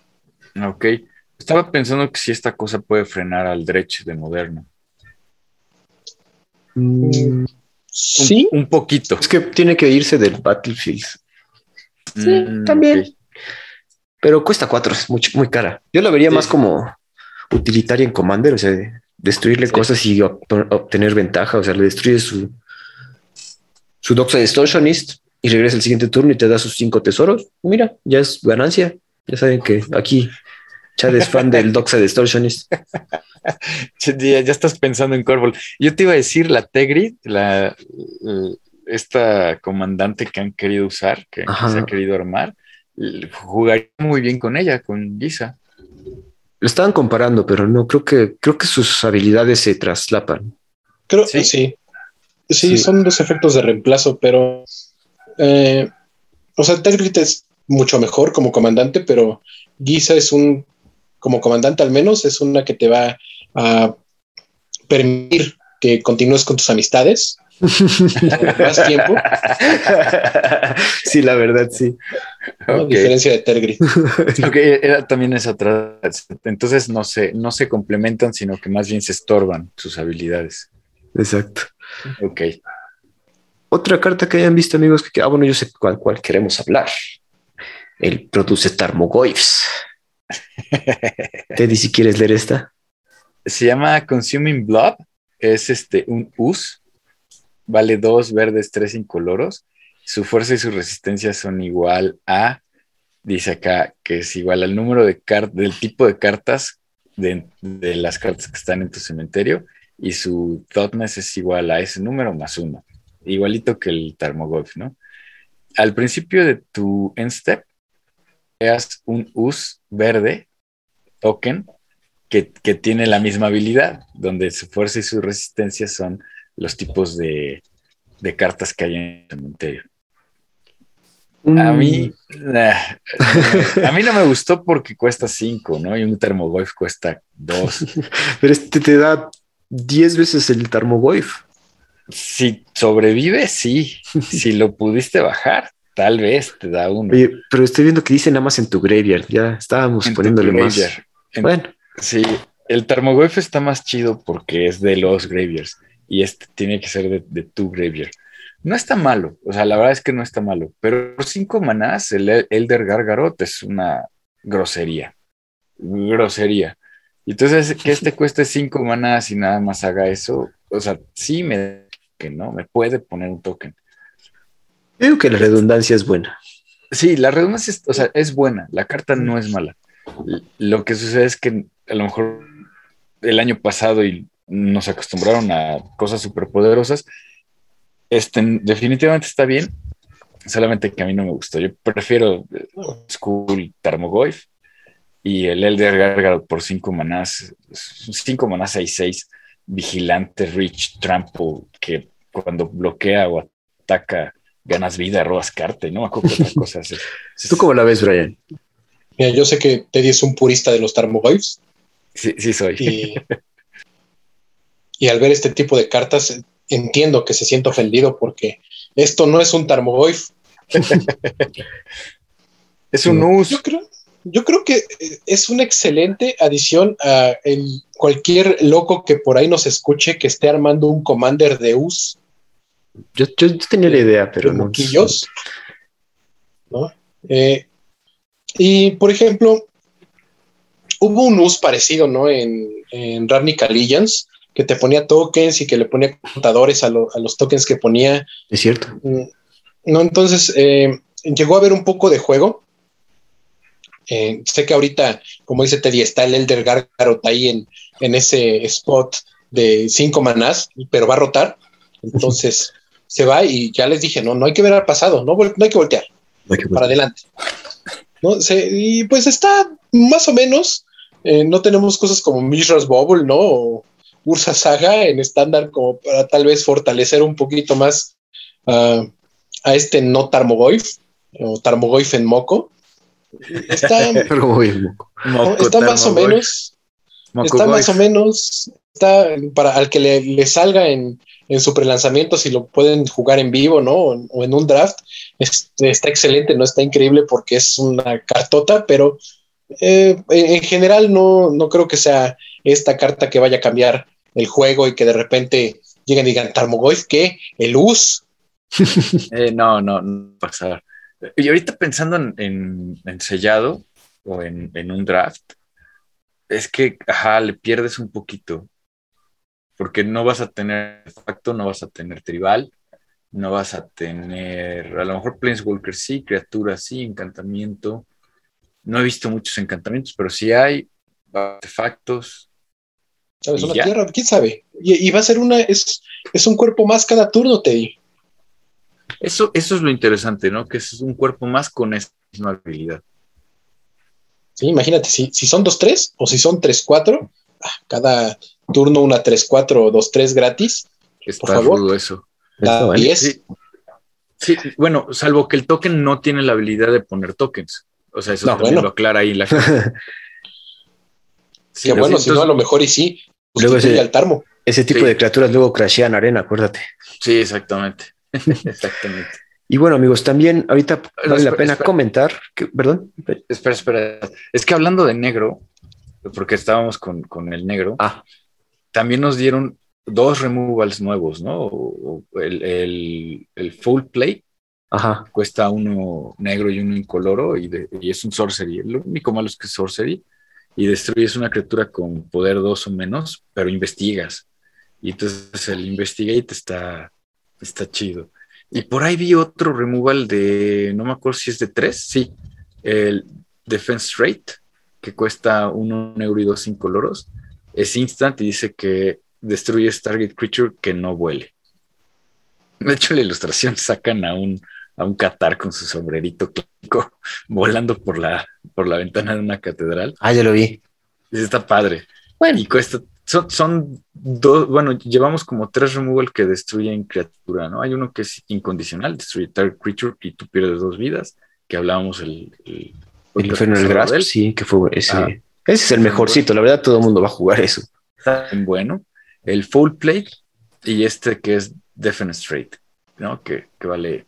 Ok. Estaba pensando que si esta cosa puede frenar al Dredge de moderno. Mm, Sí, Un, poquito. Es que tiene que irse del Battlefield. Sí, Mm, también. ok. Pero cuesta cuatro, es muy, muy cara. Yo la vería Sí. más como utilitaria en Commander, o sea, de destruirle Sí. cosas y ob- obtener ventaja. O sea, le destruye su, su Doxa Distortionist y regresa el siguiente turno y te da sus cinco tesoros. Mira, ya es ganancia. Ya saben que aquí Chad es fan del Doxa Distortionist. [laughs] Ya, ya estás pensando en Corval. Yo te iba a decir la Tegrid, la, esta comandante que han querido usar, que Ajá. se ha querido armar, jugaría muy bien con ella, con Giza. Lo estaban comparando, pero no, creo que, creo que sus habilidades se traslapan. creo Sí. sí. sí. Sí. son los efectos de reemplazo, pero. eh, o sea, Tergrit es mucho mejor como comandante, pero Giza es un. Como comandante, al menos, es una que te va a permitir que continúes con tus amistades más tiempo, [laughs] sí, la verdad, sí. ¿no? a Ok. diferencia de Tergrit. [laughs] Ok, era también esa otra. Entonces no se, no se complementan, sino que más bien se estorban sus habilidades. Exacto. Ok. Otra carta que hayan visto, amigos, que, ah, bueno, yo sé cuál, cuál queremos hablar. El produce Tarmogoyfs. [laughs] Teddy, si quieres leer esta. Se llama Consuming Blood. Es este un US. Vale dos verdes, tres incoloros. Su fuerza y su resistencia son igual a. Dice acá que es igual al número de cartas, del tipo de cartas de, de las cartas que están en tu cementerio. Y su Thoughtness es igual a ese número más uno. Igualito que el Tarmogoyf, ¿no? Al principio de tu end step, creas un US verde token que, que tiene la misma habilidad, donde su fuerza y su resistencia son los tipos de, de cartas que hay en el cementerio. A mí, nah, a mí no me gustó porque cuesta 5, ¿no? Y un Thermogolf cuesta 2. [laughs] Pero este te da 10 veces el Tarmogoyf. Si sobrevive, sí. [laughs] Si lo pudiste bajar, tal vez te da uno. Oye, pero estoy viendo que dice nada más en tu graveyard. Ya estábamos En poniéndole más. graveyard. En- Bueno, Sí, el Tarmogoyf está más chido porque es de los Graveyards y este tiene que ser de, de tu Graveyard. No está malo, o sea, la verdad es que no está malo, pero por cinco manás el El- Elder Gargarot es una grosería. Grosería. Y entonces que este cueste cinco manás y nada más haga eso, o sea, sí me que no, me puede poner un token. Creo que la redundancia es buena. Sí, la redundancia es, o sea, es buena, la carta no es mala. Lo que sucede es que a lo mejor el año pasado y nos acostumbraron a cosas superpoderosas, este definitivamente está bien, solamente que a mí no me gustó. Yo prefiero eh, School Tarmogoyf y el Elder Gargaro por 5 manás, 5 manás 6-6, Vigilante, Rich, Trample, que cuando bloquea o ataca ganas vida, robas carta y no me acuerdo qué. [laughs] ¿Tú cómo la ves, Brian? Mira, yo sé que Teddy es un purista de los Tarmogoyfs Sí, sí soy. y, y al ver este tipo de cartas entiendo que se siente ofendido porque esto no es un Tarmogoyf. [laughs] Es un Yo us. creo, yo creo que es una excelente adición a el- cualquier loco que por ahí nos escuche que esté armando un commander de US Yo, yo, yo tenía la idea, pero no. Eh, y por ejemplo, hubo un US parecido, ¿no? En, en Ravnica Allegiance, que te ponía tokens y que le ponía contadores a, lo- a los tokens que ponía. Es cierto. Mm, No, entonces eh, llegó a haber un poco de juego. Eh, sé que ahorita, como dice Teddy, está el Elder Gargarot ahí en, en ese spot de cinco manás, pero va a rotar. [laughs] Entonces se va y ya les dije, no, no hay que ver al pasado, no, no hay que voltear, para adelante. ¿No? Se- y pues está más o menos. eh, no tenemos cosas como Mishra's Bubble, ¿no? O Ursa Saga en estándar como para tal vez fortalecer un poquito más ah, a este no Tarmogoyf, o Tarmogoyf en moco. Está, [laughs] está más o menos. está más o menos. Está para al que le, salga en, en su prelanzamiento, si lo pueden jugar en vivo, ¿no? O, en un draft, está excelente, no está increíble porque es una cartota, pero eh, en general no, no creo que sea esta carta que vaya a cambiar el juego y que de repente lleguen y digan, Tarmogoyf, ¿qué? ¿El US? [laughs] Eh, no, no, no pasar. Y ahorita pensando en, sellado o en, un draft, es que, ajá, le pierdes un poquito. Porque no vas a tener facto, no vas a tener tribal, no vas a tener, a lo mejor Planeswalker sí, criatura sí, encantamiento. No he visto muchos encantamientos, pero sí hay artefactos. ¿Sabes? Una tierra, quién sabe. Y, va a ser una, es, es un cuerpo más cada turno, Teddy. Eso, eso es lo interesante, ¿no? Que es un cuerpo más con esa misma habilidad. Sí, imagínate, si, si son 2-3 o si son 3-4, ah, cada turno una 3-4 o 2-3 gratis. Está por favor. eso. Sí. bueno, salvo que el token no tiene la habilidad de poner tokens. O sea, eso también lo aclara ahí la [laughs] sí, Qué bueno, si no, a lo mejor y sí. Luego ese, al tarmo. ese tipo de criaturas luego crashean arena, acuérdate. Sí, exactamente. [laughs] Exactamente. Y bueno, amigos, también ahorita vale la pena comentar, que, perdón. Espera, espera. Es que hablando de negro, porque estábamos con, el negro, ah. También nos dieron dos removals nuevos, ¿no? El, full play Ajá. cuesta uno negro y uno incoloro y, y es un sorcery. Lo único malo es que es sorcery y destruyes una criatura con poder dos o menos, pero investigas. Y entonces el investigate está Está chido. Y por ahí vi otro removal de, no me acuerdo si es de tres, sí, el Defense Rate, que cuesta uno euro y dos incoloros. Es instant y dice que destruye target creature que no vuele. De hecho, la ilustración [laughs] sacan a un, a un Qatar con su sombrerito clásico [laughs] volando por la, por la ventana de una catedral. Ah, ya lo vi. está padre. Bueno. Y cuesta son, dos, bueno, llevamos como tres removal que destruyen criatura, ¿no? Hay uno que es incondicional, destruye target creature y tú pierdes dos vidas, que hablábamos el... El, el Inferno del Grasp, sí, que fue ese. Ah. Ese es el mejorcito, la verdad todo el mundo va a jugar eso. Está bueno. El Full Plate y este que es Defenestrate, ¿no? Que, que vale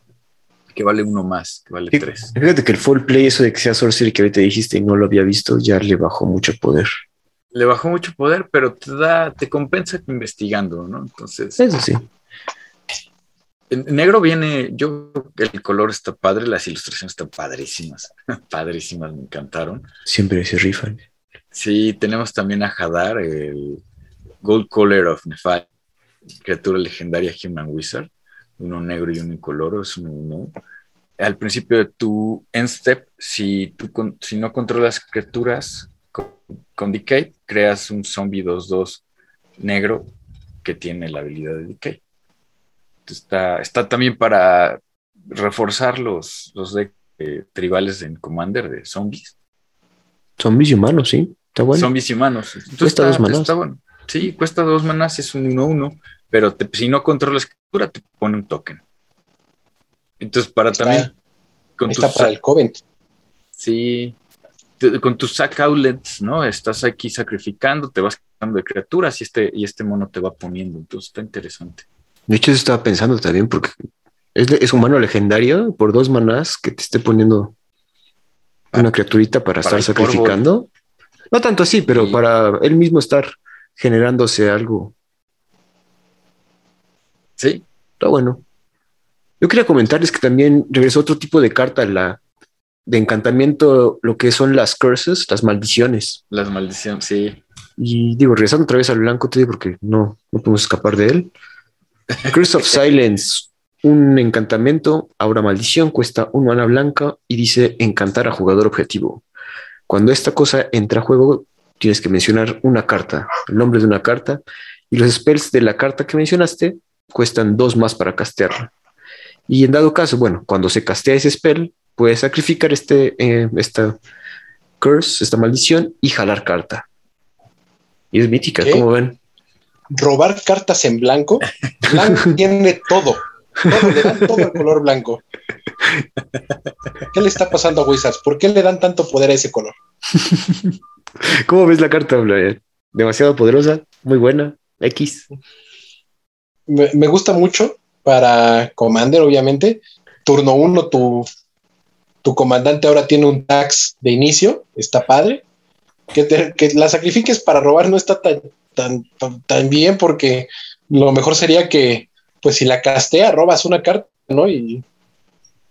que vale uno más, que vale tres. Fíjate que el full play, eso de que sea sorcery que ahorita dijiste y no lo había visto, ya le bajó mucho poder le bajó mucho poder, pero te da, te compensa investigando, ¿no? Entonces. Eso sí. En negro viene, yo, el color está padre, las ilustraciones están padrísimas, [laughs] padrísimas, me encantaron. Siempre se rifan. Sí, tenemos también a Hadar, el Gold Color of Nefal, criatura legendaria Human Wizard, uno negro y uno incoloro, es uno, uno. Al principio de tu end step, si, tú, si no controlas criaturas con, Decay creas un zombie 2-2 negro que tiene la habilidad de Decay. Está, está también para reforzar los, los de, eh, tribales en Commander de zombies. Zombies humanos, sí. Está bueno. Zombies y humanos. cuesta dos manas. Sí, cuesta dos manas, es un 1-1, pero si no controlas criatura, te pone un token. Entonces, para también. Con está para el Covent. Sí, con tus sack outlets, ¿no? Estás aquí sacrificando, te vas quitando de criaturas y este, y este mono te va poniendo. Entonces está interesante. De hecho, estaba pensando también porque es, un mano legendario por dos manás que te esté poniendo una criaturita para, estar sacrificando. No tanto así, pero para él mismo estar generándose algo. Sí. Está bueno. Yo quería comentarles que también regresó otro tipo de carta, la de encantamiento lo que son las curses, las maldiciones. Las maldiciones, sí. Y digo, regresando otra vez al blanco, te digo, porque no, no podemos escapar de él. Curse of [laughs] Silence, un encantamiento, ahora maldición, cuesta un mana blanca y dice encantar a jugador objetivo. Cuando esta cosa entra a juego, tienes que mencionar una carta, el nombre de una carta, y los spells de la carta que mencionaste cuestan dos más para castearla. Y en dado caso, bueno, cuando se castea ese spell, puedes sacrificar este, eh, esta curse, esta maldición y jalar carta. Y es mítica, como ven? Robar cartas en blanco. Blanco [laughs] tiene todo. Todo, le dan todo el color blanco. ¿Qué le está pasando a Wizards? ¿Por qué le dan tanto poder a ese color? [laughs] ¿Cómo ves la carta, Brian? Demasiado poderosa, muy buena, X. Me, me gusta mucho para Commander, obviamente. Turno 1, tu, tu comandante ahora tiene un tax de inicio, está padre. Que, te- que la sacrifiques para robar no está tan, tan, tan, tan bien porque lo mejor sería que, pues si la castea, robas una carta, ¿no? Y,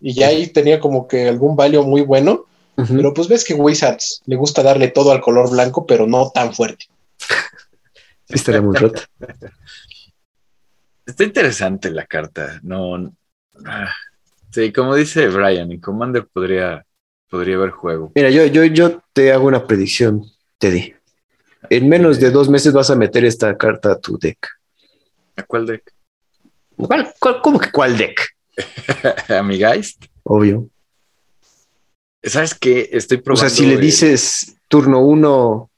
y ya ahí tenía como que algún value muy bueno. Pero pues ves que Wizards le gusta darle todo al color blanco, pero no tan fuerte. [laughs] Sí, estaría muy rota. Está interesante la carta. No. ah, Sí, como dice Brian, en Commander podría, podría haber juego. Mira, yo, yo, yo te hago una predicción, Teddy. En menos de dos meses vas a meter esta carta a tu deck. ¿A cuál deck? ¿Cuál, cuál- cómo que cuál deck? [laughs] ¿A mi Geist? Obvio. ¿Sabes qué? Estoy O probando. sea, si le el- dices turno uno,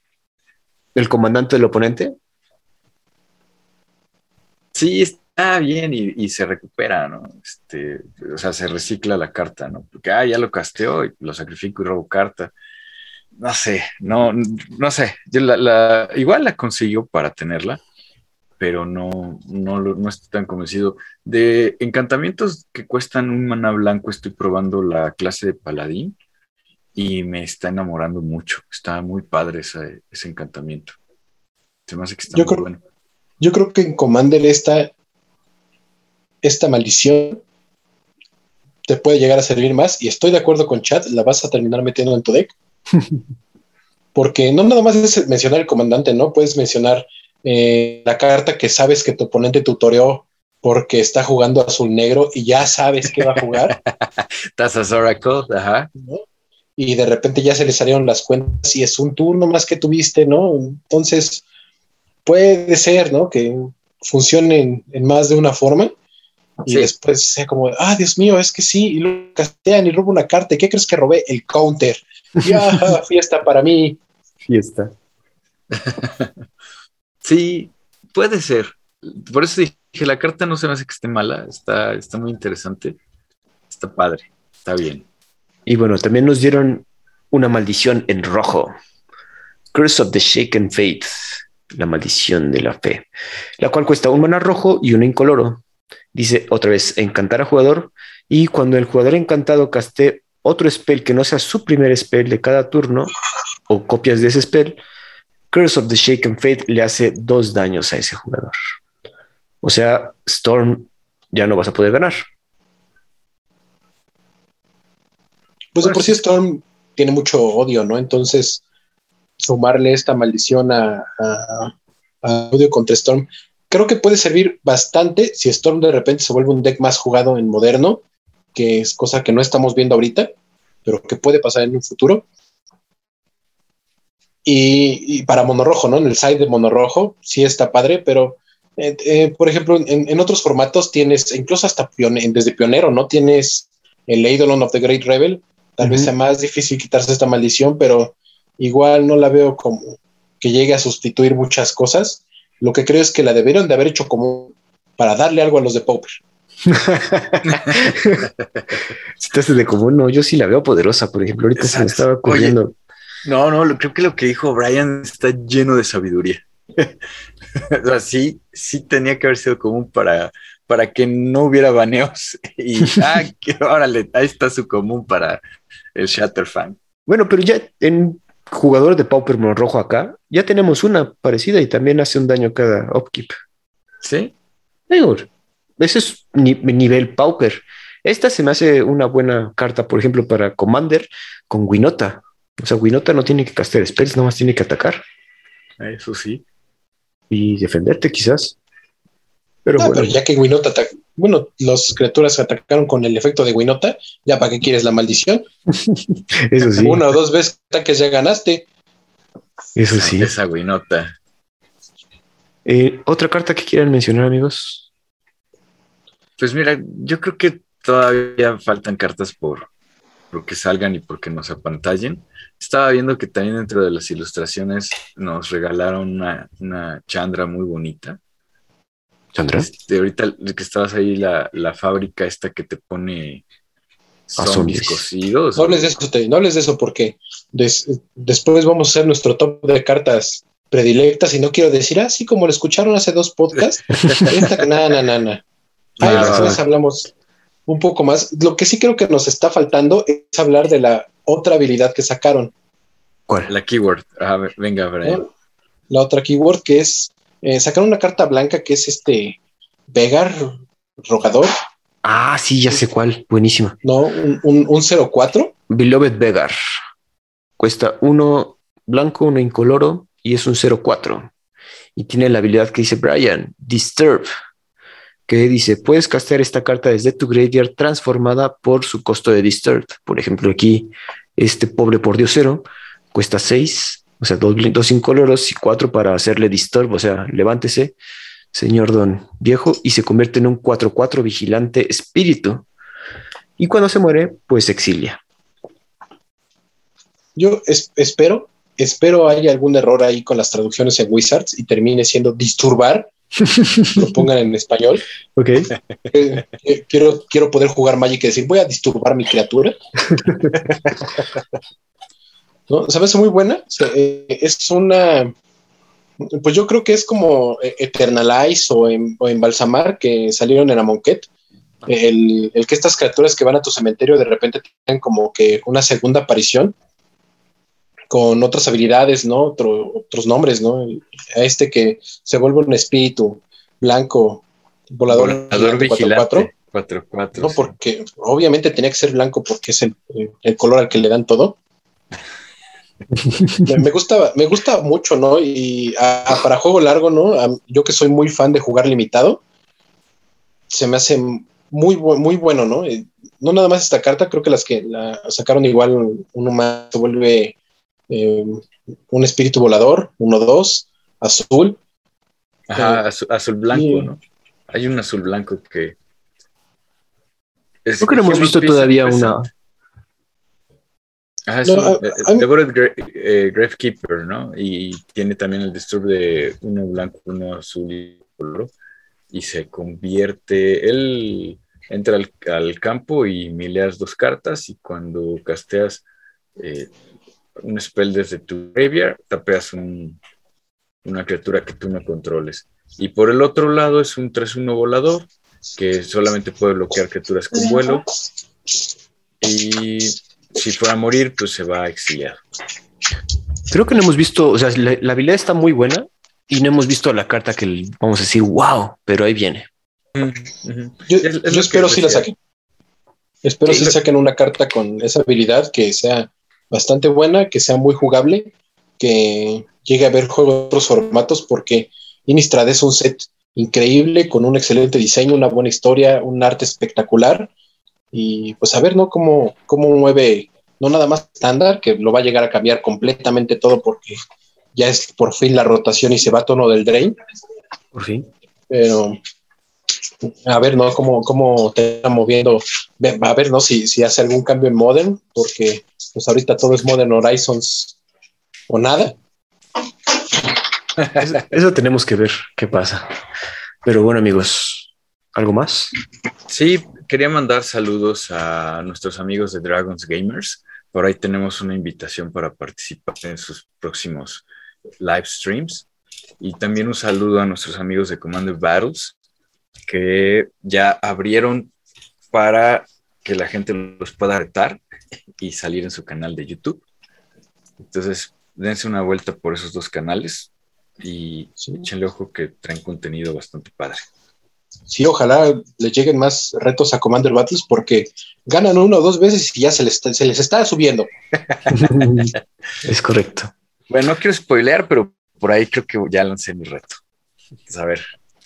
el comandante del oponente, Sí, está bien y, y se recupera, ¿no? Este, o sea, se recicla la carta, ¿no? Porque, ah, ya lo casteo y lo sacrifico y robo carta. No sé, no, no sé. Yo la, la- igual la consiguió para tenerla, pero no, no, no estoy tan convencido. De encantamientos que cuestan un mana blanco, estoy probando la clase de paladín y me está enamorando mucho. Está muy padre ese, ese encantamiento. Se me hace que está Yo muy creo- bueno. Yo creo que en Commander esta, esta maldición te puede llegar a servir más y estoy de acuerdo con Chad, la vas a terminar metiendo en tu deck. [laughs] Porque no nada más es mencionar el comandante, ¿no? Puedes mencionar eh, la carta que sabes que tu oponente tutoreó porque está jugando azul negro y ya sabes que va a jugar, [laughs] Tazas Oracle, ajá. ¿no? Y de repente ya se le salieron las cuentas y es un turno más que tuviste, ¿no? Entonces, puede ser, ¿no? Que funcione en, en más de una forma y Sí. después sea como, ah, Dios mío, es que sí, y luego castean y robo una carta. ¿Y qué crees que robé? El counter. Ya, [laughs] fiesta para mí. fiesta. [laughs] Sí, puede ser. Por eso dije, la carta no se me hace que esté mala, está, está muy interesante, está padre, está bien. Y bueno, también nos dieron una maldición en rojo. Curse of the Shaken Faith, la maldición de la fe, la cual cuesta un mana rojo y uno incoloro. Dice otra vez, encantar a jugador y cuando el jugador encantado caste otro spell que no sea su primer spell de cada turno o copias de ese spell, Curse of the Shaken Faith le hace dos daños a ese jugador. O sea, Storm ya no vas a poder ganar. Pues de por sí Storm tiene mucho odio, ¿no? Entonces, sumarle esta maldición a, a- a odio contra Storm, creo que puede servir bastante si Storm de repente se vuelve un deck más jugado en moderno, que es cosa que no estamos viendo ahorita, pero que puede pasar en un futuro. Y, y para monorrojo, ¿no? En el side de monorrojo sí está padre, pero eh, eh, por ejemplo, en, en otros formatos tienes, incluso hasta pione- desde pionero, ¿no? Tienes el Eidolon of the Great Rebel, tal vez sea más difícil quitarse esta maldición, pero igual no la veo como que llegue a sustituir muchas cosas. Lo que creo es que la debieron de haber hecho como para darle algo a los de Pauper. [laughs] si te haces de común, no, yo sí la veo poderosa, por ejemplo, ahorita se me estaba ocurriendo. No, no, lo- creo que lo que dijo Brian está lleno de sabiduría. [laughs] o sea, sí, sí tenía que haber sido común para, para que no hubiera baneos. Y, [laughs] ah, que, órale, ahí está su común para el Shatterfang. Bueno, pero ya en jugador de Pauper rojo acá, ya tenemos una parecida y también hace un daño cada upkeep. ¿Sí? Ese es ni- nivel Pauper. Esta se me hace una buena carta, por ejemplo, para Commander con Winota. O sea, Winota no tiene que castear spells, nomás tiene que atacar Eso sí. y defenderte quizás. Pero Ah, bueno, pero ya que Winota ata- bueno, las criaturas atacaron con el efecto de Winota, ya para qué quieres la maldición. [laughs] eso sí, Una o dos veces que ataques ya ganaste. eso sí. Esa winota. Eh, Otra carta que quieran mencionar, amigos. Pues mira, yo creo que todavía faltan cartas por, por que salgan y porque nos apantallen. Estaba viendo que también dentro de las ilustraciones nos regalaron una, una Chandra muy bonita. Sandra. Este, ahorita que estabas ahí, la, la fábrica esta que te pone A zombies zombies. cocidos. No hables de eso, te- no hables de eso porque des- después vamos a hacer nuestro top de cartas predilectas y no quiero decir así como lo escucharon hace dos podcasts. [laughs] esta, na, na, na, na. Ahí Ah, después hablamos un poco más. Lo que sí creo que nos está faltando es hablar de la otra habilidad que sacaron. ¿Cuál? La keyword. Ah, venga, Brian. ¿no? La otra keyword que es eh, sacaron una carta blanca que es este Vegar Rogador, Ah, sí, ya sé cuál. Buenísima. no un, un, un 04. Beloved Vegar. Cuesta uno blanco, uno incoloro y es un 04. Y tiene la habilidad que dice Brian, Disturb, que dice, puedes castear esta carta desde tu graveyard transformada por su costo de Disturb. Por ejemplo, aquí, este pobre por diosero cuesta 6, o sea, dos, dos incoloros y cuatro para hacerle Disturb, o sea, levántese, señor don viejo, y se convierte en un 4-4 vigilante espíritu. Y cuando se muere, pues exilia. Yo es- espero, espero haya algún error ahí con las traducciones en Wizards y termine siendo disturbar, lo pongan en español. [laughs] Ok. Eh, eh, quiero, quiero poder jugar Magic y decir, voy a disturbar mi criatura. [laughs] ¿No? Hace muy buena. Eh, es una. Pues yo creo que es como Eternalize o, en, o Embalsamar que salieron en Amonkhet. El, el que estas criaturas que van a tu cementerio de repente tengan como que una segunda aparición con otras habilidades, ¿no? Otro- otros nombres, ¿no? A este que se vuelve un espíritu blanco, volador, Volador vigilante, 4-4. vigilante. 4-4. No, porque obviamente tenía que ser blanco porque es el, el color al que le dan todo. [laughs] me, gusta, me gusta mucho, ¿no? Y a- a- para juego largo, ¿no? A- yo que soy muy fan de jugar limitado, se me hace muy, muy bueno, ¿no? Eh, No nada más esta carta, creo que las que la sacaron igual, uno más se vuelve eh, un espíritu volador, uno, dos, azul. Ajá, azul, azul blanco. ¿no? Hay un azul blanco que. es- Creo que no hemos visto todavía una. Ajá, es No, un- a- eh, a mí- The Goddess Gra- eh, Gravekeeper, ¿no? Y tiene también el disturb de uno blanco, uno azul y color. Y se convierte. Él entra al, al campo y mileas dos cartas. Y cuando casteas eh, un spell desde tu graveyard, tapeas un- una criatura que tú no controles. Y por el otro lado es un 3-1 volador que solamente puede bloquear criaturas con vuelo. Y si fuera a morir, pues se va a exiliar. Creo que no hemos visto, o sea, la, la habilidad está muy buena y no hemos visto la carta que vamos a decir, wow, pero ahí viene. Yo, Es- es yo lo espero si la saquen. Espero Sí, si saquen una carta con esa habilidad que sea bastante buena, que sea muy jugable, que llegue a ver juegos de otros formatos, porque Innistrad es un set increíble, con un excelente diseño, una buena historia, un arte espectacular. Y pues a ver, ¿no? Cómo, cómo mueve, no nada más estándar, que lo va a llegar a cambiar completamente todo porque ya es por fin la rotación y se va a tono del drain Por fin. pero a ver, ¿no? ¿Cómo, cómo te está moviendo? A ver, ¿no? Si, si hace algún cambio en Modern, porque pues ahorita todo es Modern Horizons o nada. Eso, eso tenemos que ver qué pasa. Pero bueno, amigos, ¿algo más? Sí, quería mandar saludos a nuestros amigos de Dragons Gamers. Por ahí tenemos una invitación para participar en sus próximos live streams. Y también un saludo a nuestros amigos de Commander Battles, que ya abrieron para que la gente los pueda retar y salir en su canal de YouTube. Entonces, dense una vuelta por esos dos canales y Sí. échenle ojo que traen contenido bastante padre. Sí, ojalá les lleguen más retos a Commander Battles porque ganan uno o dos veces y ya se les, está- se les está subiendo. [laughs] es correcto. Bueno, no quiero spoilear, pero por ahí creo que ya lancé mi reto. Entonces, a ver,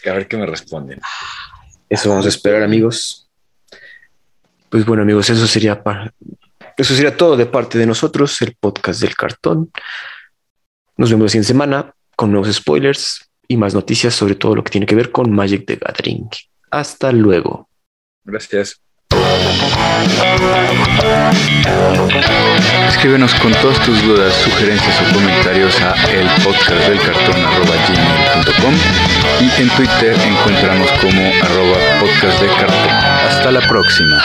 a ver qué me responden. Eso vamos a esperar, amigos. Pues bueno, amigos, eso sería para, eso sería todo de parte de nosotros, el podcast del cartón. Nos vemos la siguiente semana con nuevos spoilers y más noticias sobre todo lo que tiene que ver con Magic the Gathering. Hasta luego. Gracias. Escríbenos con todas tus dudas, sugerencias o comentarios a el podcast del cartón gmail.com y en Twitter encontramos como arroba podcast de cartón. Hasta la próxima.